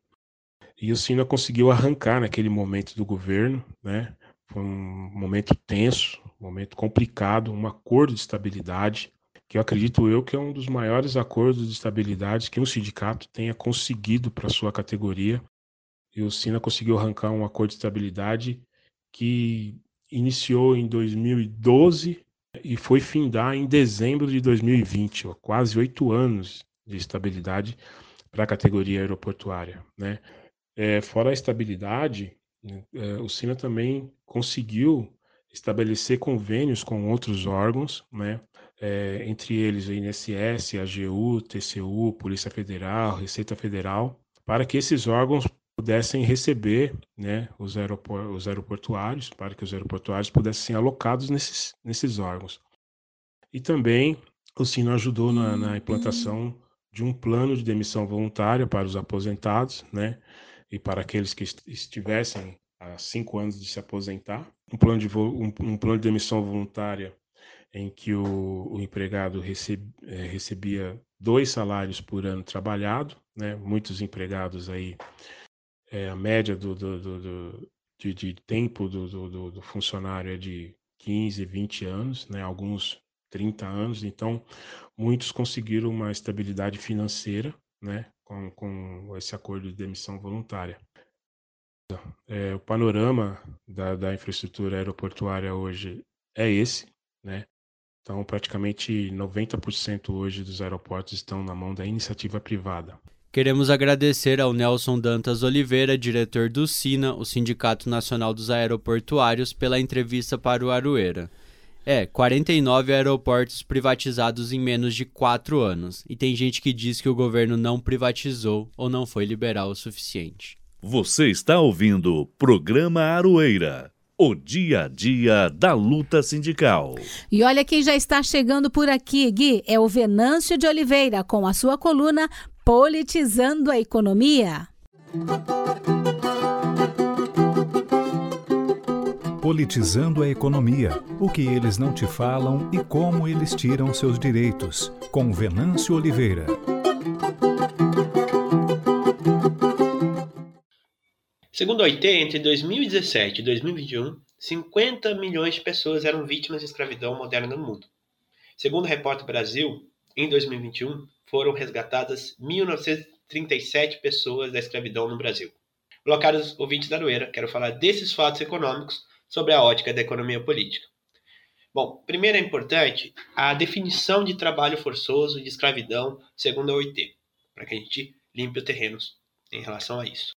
E o Sina conseguiu arrancar naquele momento do governo, né? Foi um momento tenso, um momento complicado, um acordo de estabilidade, que eu acredito eu que é um dos maiores acordos de estabilidade que um sindicato tenha conseguido para sua categoria. E o Sina conseguiu arrancar um acordo de estabilidade que iniciou em 2012 e foi findar em dezembro de 2020, ó, quase oito anos de estabilidade para a categoria aeroportuária. Né? É, fora a estabilidade, é, o Sina também conseguiu estabelecer convênios com outros órgãos, né? É, entre eles o INSS, AGU, TCU, Polícia Federal, Receita Federal, para que esses órgãos pudessem receber né, os, aeropor os aeroportuários, para que os aeroportuários pudessem ser alocados nesses, nesses órgãos. E também o Sino ajudou na, na implantação de um plano de demissão voluntária para os aposentados, né, e para aqueles que estivessem há cinco anos de se aposentar, um plano de, um, um plano de demissão voluntária em que o, o empregado receb, é, recebia dois salários por ano trabalhado, né, muitos empregados aí é, a média do, do, do, do de, de, tempo do, funcionário é de 15, 20 anos, né? alguns 30 anos, então muitos conseguiram uma estabilidade financeira né? Com, com esse acordo de demissão voluntária. É, o panorama da, da infraestrutura aeroportuária hoje é esse, né? Então, praticamente 90% hoje dos aeroportos estão na mão da iniciativa privada. Queremos agradecer ao Nelson Dantas Oliveira, diretor do SINA, o Sindicato Nacional dos Aeroportuários, pela entrevista para o Aroeira. É, 49 aeroportos privatizados em menos de 4 anos. E tem gente que diz que o governo não privatizou ou não foi liberal o suficiente. Você está ouvindo o programa Aroeira. O dia a dia da luta sindical. E olha quem já está chegando por aqui, Gui. É o Venâncio de Oliveira com a sua coluna Politizando a Economia. Politizando a Economia. O que eles não te falam e como eles tiram seus direitos. Com Venâncio Oliveira. Segundo a OIT, entre 2017 e 2021, 50 milhões de pessoas eram vítimas de escravidão moderna no mundo. Segundo o Repórter Brasil, em 2021, foram resgatadas 1.937 pessoas da escravidão no Brasil. Olá, ouvintes da Noeira, quero falar desses fatos econômicos sobre a ótica da economia política. Bom, primeiro é importante a definição de trabalho forçoso e de escravidão segundo a OIT, para que a gente limpe o terreno em relação a isso.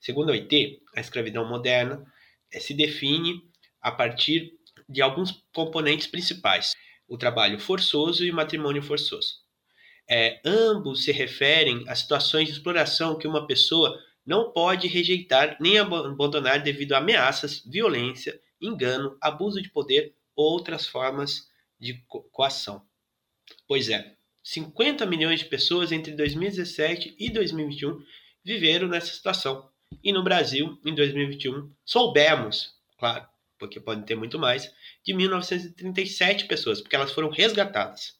Segundo a OIT, a escravidão moderna eh, se define a partir de alguns componentes principais: o trabalho forçoso e o matrimônio forçoso. É, ambos se referem a situações de exploração que uma pessoa não pode rejeitar nem abandonar devido a ameaças, violência, engano, abuso de poder ou outras formas de co coação. Pois é, 50 milhões de pessoas entre 2017 e 2021 viveram nessa situação. E no Brasil, em 2021, soubemos, claro, porque podem ter muito mais, de 1937 pessoas, porque elas foram resgatadas.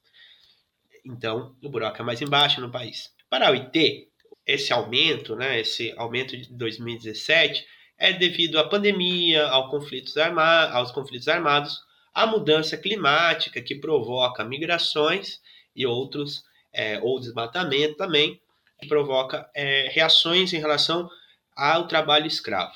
Então, o buraco é mais embaixo no país. Para a OIT, esse aumento, né, esse aumento de 2017, é devido à pandemia, ao conflitos arma aos conflitos armados, à mudança climática que provoca migrações e outros, é, ou desmatamento também, que provoca é, reações em relação ao trabalho escravo.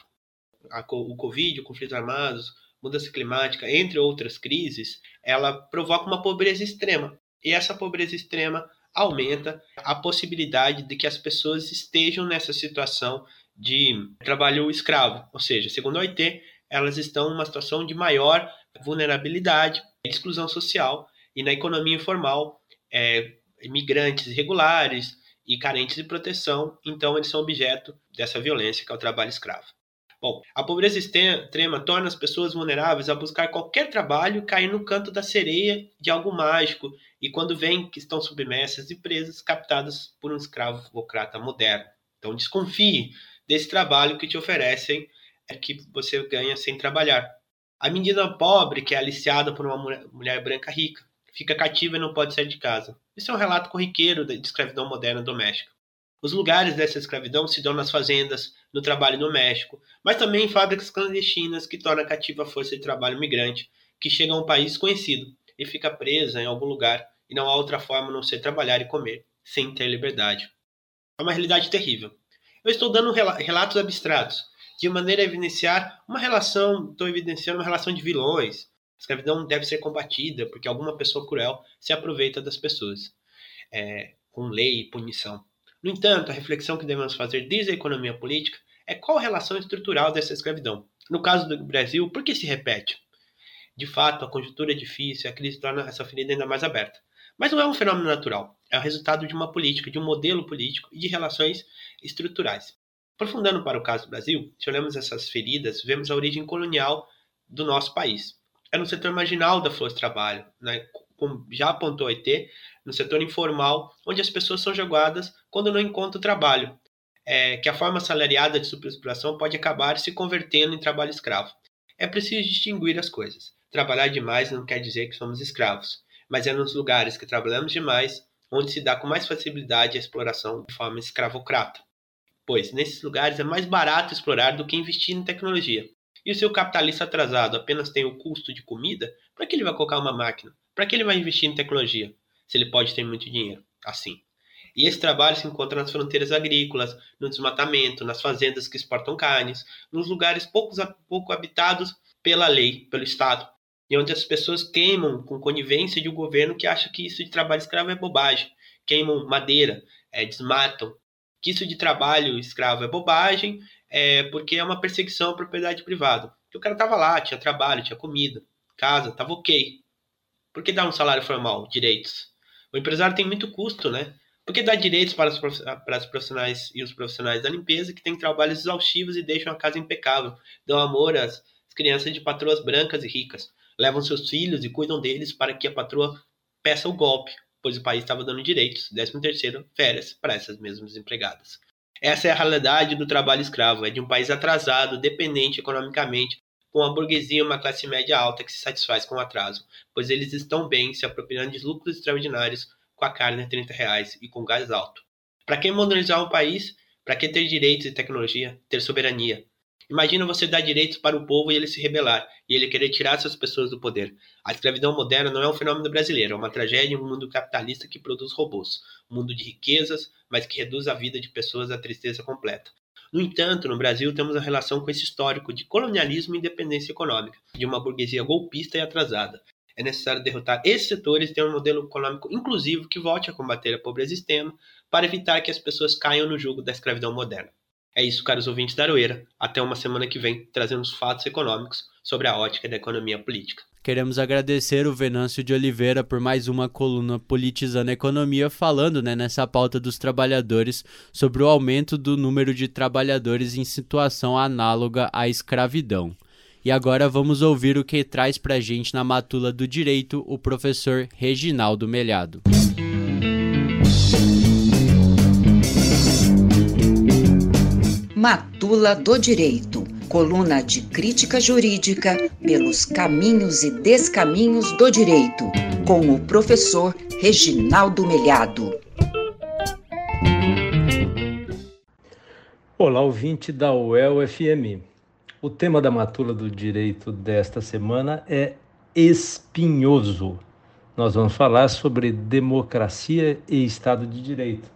A, o Covid, conflitos armados, mudança climática, entre outras crises, ela provoca uma pobreza extrema. E essa pobreza extrema aumenta a possibilidade de que as pessoas estejam nessa situação de trabalho escravo, ou seja, segundo a OIT, elas estão numa situação de maior vulnerabilidade, exclusão social e na economia informal, é, imigrantes irregulares e carentes de proteção, então eles são objeto dessa violência que é o trabalho escravo. Bom, a pobreza extrema torna as pessoas vulneráveis a buscar qualquer trabalho e cair no canto da sereia de algo mágico, e quando veem que estão submersas e presas, captadas por um escravocrata moderno. Então desconfie desse trabalho que te oferecem, é que você ganha sem trabalhar. A menina pobre, que é aliciada por uma mulher branca rica, fica cativa e não pode sair de casa. Isso é um relato corriqueiro de escravidão moderna doméstica. Os lugares dessa escravidão se dão nas fazendas, no trabalho no México, mas também em fábricas clandestinas que tornam cativa a força de trabalho migrante, que chega a um país conhecido e fica presa em algum lugar e não há outra forma a não ser trabalhar e comer, sem ter liberdade. É uma realidade terrível. Eu estou dando relatos abstratos, de maneira a evidenciar uma relação, estou evidenciando uma relação de vilões. A escravidão deve ser combatida porque alguma pessoa cruel se aproveita das pessoas, é, com lei e punição. No entanto, a reflexão que devemos fazer desde a economia política é qual a relação estrutural dessa escravidão. No caso do Brasil, por que se repete? De fato, a conjuntura é difícil a crise torna essa ferida ainda mais aberta. Mas não é um fenômeno natural, é o resultado de uma política, de um modelo político e de relações estruturais. Aprofundando para o caso do Brasil, se olhamos essas feridas, vemos a origem colonial do nosso país. É no setor marginal da força de trabalho, né? como já apontou a IT, no setor informal, onde as pessoas são jogadas quando não encontram trabalho, é, que a forma salariada de superexploração pode acabar se convertendo em trabalho escravo. É preciso distinguir as coisas. Trabalhar demais não quer dizer que somos escravos, mas é nos lugares que trabalhamos demais onde se dá com mais facilidade a exploração de forma escravocrata pois nesses lugares é mais barato explorar do que investir em tecnologia. E o seu capitalista atrasado apenas tem o custo de comida, para que ele vai colocar uma máquina? Para que ele vai investir em tecnologia, se ele pode ter muito dinheiro? Assim. E esse trabalho se encontra nas fronteiras agrícolas, no desmatamento, nas fazendas que exportam carnes, nos lugares poucos, pouco habitados pela lei, pelo Estado, e onde as pessoas queimam com conivência de um governo que acha que isso de trabalho escravo é bobagem. Queimam madeira, é, desmatam, que isso de trabalho escravo é bobagem, é, porque é uma perseguição à propriedade privada. O cara tava lá, tinha trabalho, tinha comida, casa, tava ok. Por que dar um salário formal, direitos? O empresário tem muito custo, né? Por que dá direitos para os, para os profissionais e os profissionais da limpeza que têm trabalhos exaustivos e deixam a casa impecável, dão amor às crianças de patroas brancas e ricas, levam seus filhos e cuidam deles para que a patroa peça o golpe, pois o país estava dando direitos, 13 terceiro, férias para essas mesmas empregadas. Essa é a realidade do trabalho escravo, é de um país atrasado, dependente economicamente, com a burguesia e uma classe média alta que se satisfaz com o atraso, pois eles estão bem se apropriando de lucros extraordinários com a carne a 30 reais e com gás alto. Para que modernizar um país? Para que ter direitos e tecnologia? Ter soberania? Imagina você dar direitos para o povo e ele se rebelar, e ele querer tirar essas pessoas do poder. A escravidão moderna não é um fenômeno brasileiro, é uma tragédia em um mundo capitalista que produz robôs, um mundo de riquezas, mas que reduz a vida de pessoas à tristeza completa. No entanto, no Brasil temos a relação com esse histórico de colonialismo e independência econômica, de uma burguesia golpista e atrasada. É necessário derrotar esses setores e ter um modelo econômico inclusivo que volte a combater a pobreza extrema para evitar que as pessoas caiam no jugo da escravidão moderna. É isso, caros ouvintes da Aroeira. Até uma semana que vem, trazendo os fatos econômicos sobre a ótica da economia política. Queremos agradecer o Venâncio de Oliveira por mais uma coluna Politizando a Economia, falando né, nessa pauta dos trabalhadores sobre o aumento do número de trabalhadores em situação análoga à escravidão. E agora vamos ouvir o que traz para gente na matula do direito o professor Reginaldo Melhado. Matula do Direito, coluna de crítica jurídica pelos caminhos e descaminhos do direito, com o professor Reginaldo Melhado. Olá, ouvinte da UEL FM. O tema da Matula do Direito desta semana é espinhoso. Nós vamos falar sobre democracia e Estado de Direito.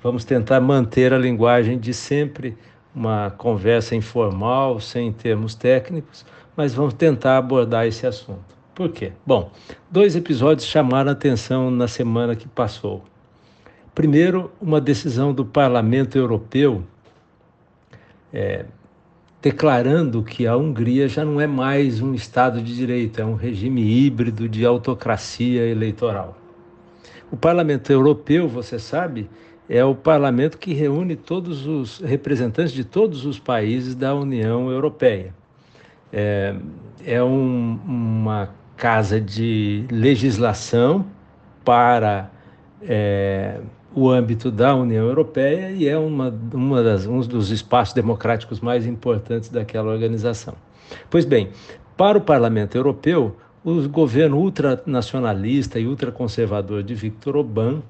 Vamos tentar manter a linguagem de sempre uma conversa informal, sem termos técnicos, mas vamos tentar abordar esse assunto. Por quê? Bom, dois episódios chamaram atenção na semana que passou. Primeiro, uma decisão do Parlamento Europeu é, declarando que a Hungria já não é mais um Estado de Direito, é um regime híbrido de autocracia eleitoral. O Parlamento Europeu, você sabe, é o parlamento que reúne todos os representantes de todos os países da União Europeia. É, é um, uma casa de legislação para é, o âmbito da União Europeia e é uma, uma das, um dos espaços democráticos mais importantes daquela organização. Pois bem, para o Parlamento Europeu, o governo ultranacionalista e ultraconservador de Viktor Orbán,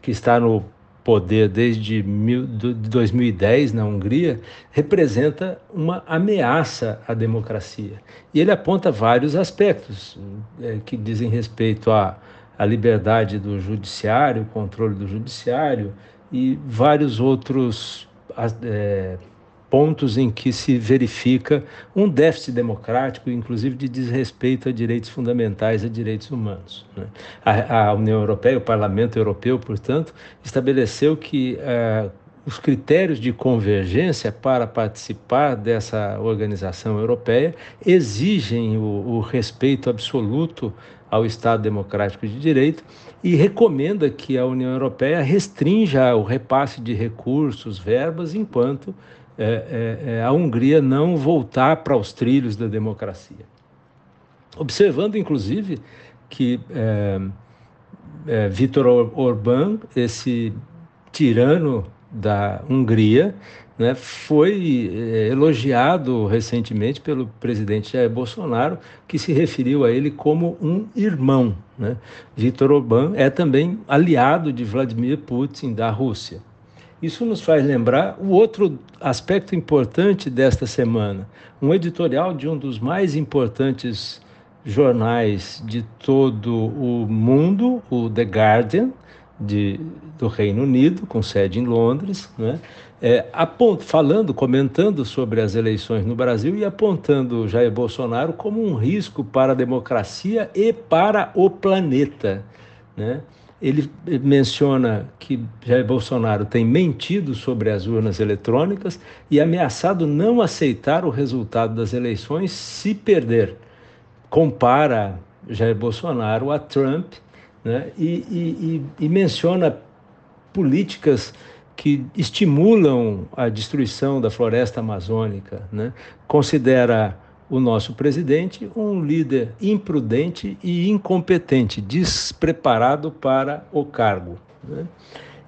que está no poder desde mil, de 2010 na Hungria, representa uma ameaça à democracia. E ele aponta vários aspectos é, que dizem respeito à, à liberdade do judiciário, controle do judiciário e vários outros é, pontos em que se verifica um déficit democrático, inclusive de desrespeito a direitos fundamentais, a direitos humanos. Né? A, a, União Europeia, o Parlamento Europeu, portanto, estabeleceu que uh, os critérios de convergência para participar dessa organização europeia exigem o, o respeito absoluto ao Estado Democrático de Direito e recomenda que a União Europeia restrinja o repasse de recursos, verbas, enquanto é, é, é, a Hungria não voltar para os trilhos da democracia. Observando, inclusive, que é, é, Viktor Orbán, esse tirano da Hungria, né, foi é, elogiado recentemente pelo presidente Jair Bolsonaro, que se referiu a ele como um irmão. Né? Viktor Orbán é também aliado de Vladimir Putin da Rússia. Isso nos faz lembrar o outro aspecto importante desta semana, um editorial de um dos mais importantes jornais de todo o mundo, o The Guardian, de, do Reino Unido, com sede em Londres, né? É, apont, falando, comentando sobre as eleições no Brasil e apontando Jair Bolsonaro como um risco para a democracia e para o planeta. Né? Ele menciona que Jair Bolsonaro tem mentido sobre as urnas eletrônicas e ameaçado não aceitar o resultado das eleições se perder. Compara Jair Bolsonaro a Trump né? e, e, e, e menciona políticas que estimulam a destruição da floresta amazônica. Né? Considera o nosso presidente um líder imprudente e incompetente, despreparado para o cargo. Né?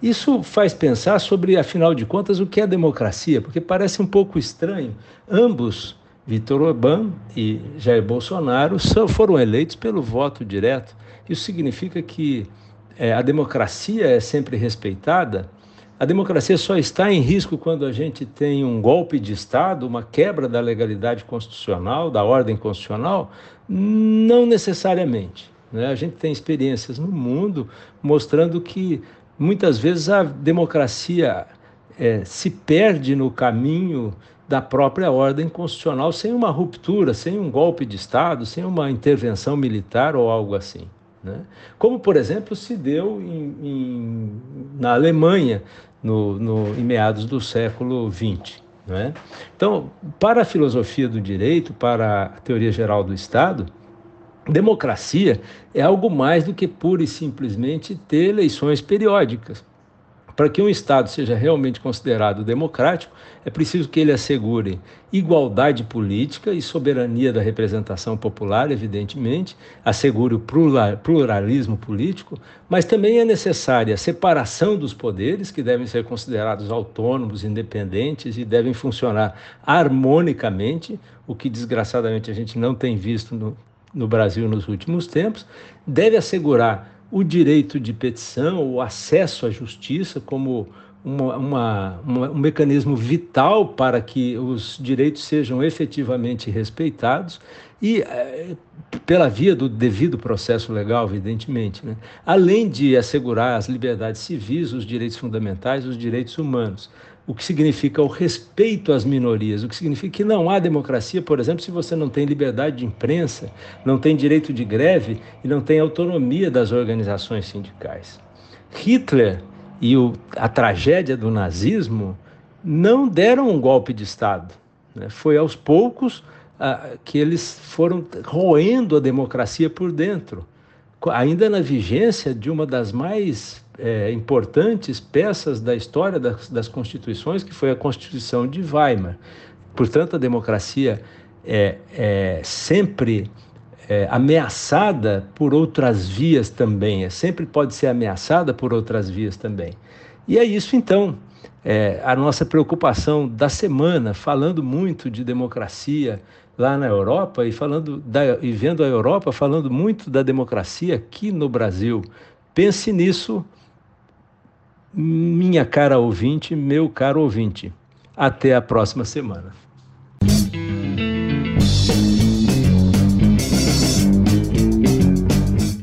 Isso faz pensar sobre, afinal de contas, o que é democracia, porque parece um pouco estranho. Ambos, Vitor Orbán e Jair Bolsonaro, foram eleitos pelo voto direto. Isso significa que é, a democracia é sempre respeitada a democracia só está em risco quando a gente tem um golpe de Estado, uma quebra da legalidade constitucional, da ordem constitucional? Não necessariamente. Né? A gente tem experiências no mundo mostrando que muitas vezes a democracia é, se perde no caminho da própria ordem constitucional sem uma ruptura, sem um golpe de Estado, sem uma intervenção militar ou algo assim. Né? Como, por exemplo, se deu em, em, na Alemanha no, no, em meados do século XX. Né? Então, para a filosofia do direito, para a teoria geral do Estado, democracia é algo mais do que pura e simplesmente ter eleições periódicas. Para que um Estado seja realmente considerado democrático, é preciso que ele assegure igualdade política e soberania da representação popular, evidentemente, assegure o pluralismo político, mas também é necessária a separação dos poderes, que devem ser considerados autônomos, independentes e devem funcionar harmonicamente, o que desgraçadamente a gente não tem visto no, no Brasil nos últimos tempos, deve assegurar o direito de petição, o acesso à justiça como uma, uma, uma, um mecanismo vital para que os direitos sejam efetivamente respeitados e é, pela via do devido processo legal, evidentemente, né? além de assegurar as liberdades civis, os direitos fundamentais, os direitos humanos o que significa o respeito às minorias, o que significa que não há democracia, por exemplo, se você não tem liberdade de imprensa, não tem direito de greve e não tem autonomia das organizações sindicais. Hitler e o, a tragédia do nazismo não deram um golpe de Estado. Né? Foi aos poucos ah, que eles foram roendo a democracia por dentro, ainda na vigência de uma das mais é, importantes peças da história das, das, constituições, que foi a Constituição de Weimar. Portanto, a democracia é, é sempre é, ameaçada por outras vias também, é, sempre pode ser ameaçada por outras vias também. E é isso, então, é, a nossa preocupação da semana, falando muito de democracia lá na Europa e, falando da, e vendo a Europa falando muito da democracia aqui no Brasil. Pense nisso minha cara ouvinte, meu caro ouvinte. Até a próxima semana.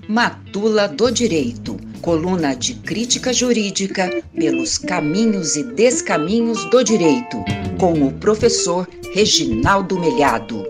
Matula do Direito, coluna de crítica jurídica pelos caminhos e descaminhos do direito, com o professor Reginaldo Melhado.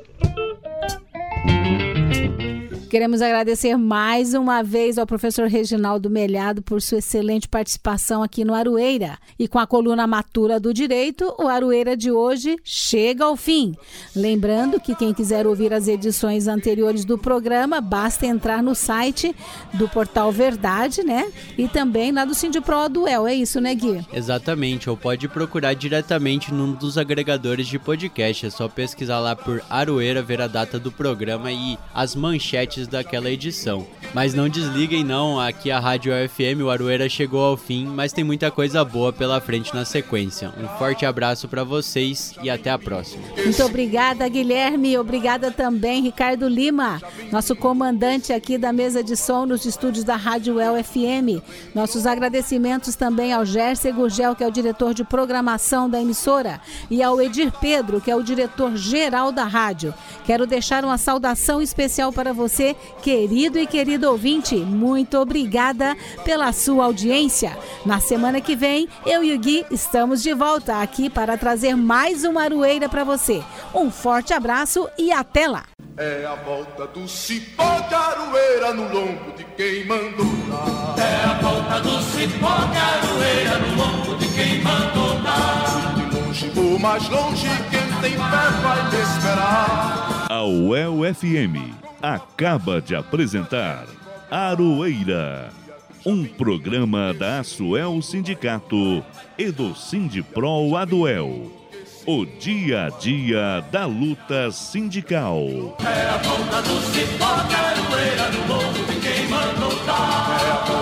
Queremos agradecer mais uma vez ao professor Reginaldo Melhado por sua excelente participação aqui no Aroeira. E com a coluna Matura do Direito, o Aroeira de hoje chega ao fim. Lembrando que quem quiser ouvir as edições anteriores do programa, basta entrar no site do Portal Verdade, né? E também lá do Sindipro Duel. É isso, né, Gui? Exatamente. Ou pode procurar diretamente num dos agregadores de podcast. É só pesquisar lá por Aroeira, ver a data do programa e as manchetes daquela edição. Mas não desliguem não, aqui a Rádio FM, o Aroeira chegou ao fim, mas tem muita coisa boa pela frente na sequência. Um forte abraço para vocês e até a próxima. Muito obrigada, Guilherme. Obrigada também, Ricardo Lima, nosso comandante aqui da mesa de som nos estúdios da Rádio FM. Nossos agradecimentos também ao Gerson Gurgel, que é o diretor de programação da emissora, e ao Edir Pedro, que é o diretor geral da rádio. Quero deixar uma saudação especial para você, querido e querido ouvinte. Muito obrigada pela sua audiência. Na semana que vem, eu e o Gui estamos de volta aqui para trazer mais uma aroeira para você. Um forte abraço e até lá. É a volta do cipó de aroeira no lombo de quem mandou dar. É a volta do cipó de aroeira no lombo de quem mandou dar. De longe ou mais longe, quem tem fé vai te esperar. A UEL FM acaba de apresentar Aroeira, um programa da Asuel Sindicato e do Sindipro Aduel. O dia a dia da luta sindical. É a volta do cipó de aroeira no lombo de quem mandou dar.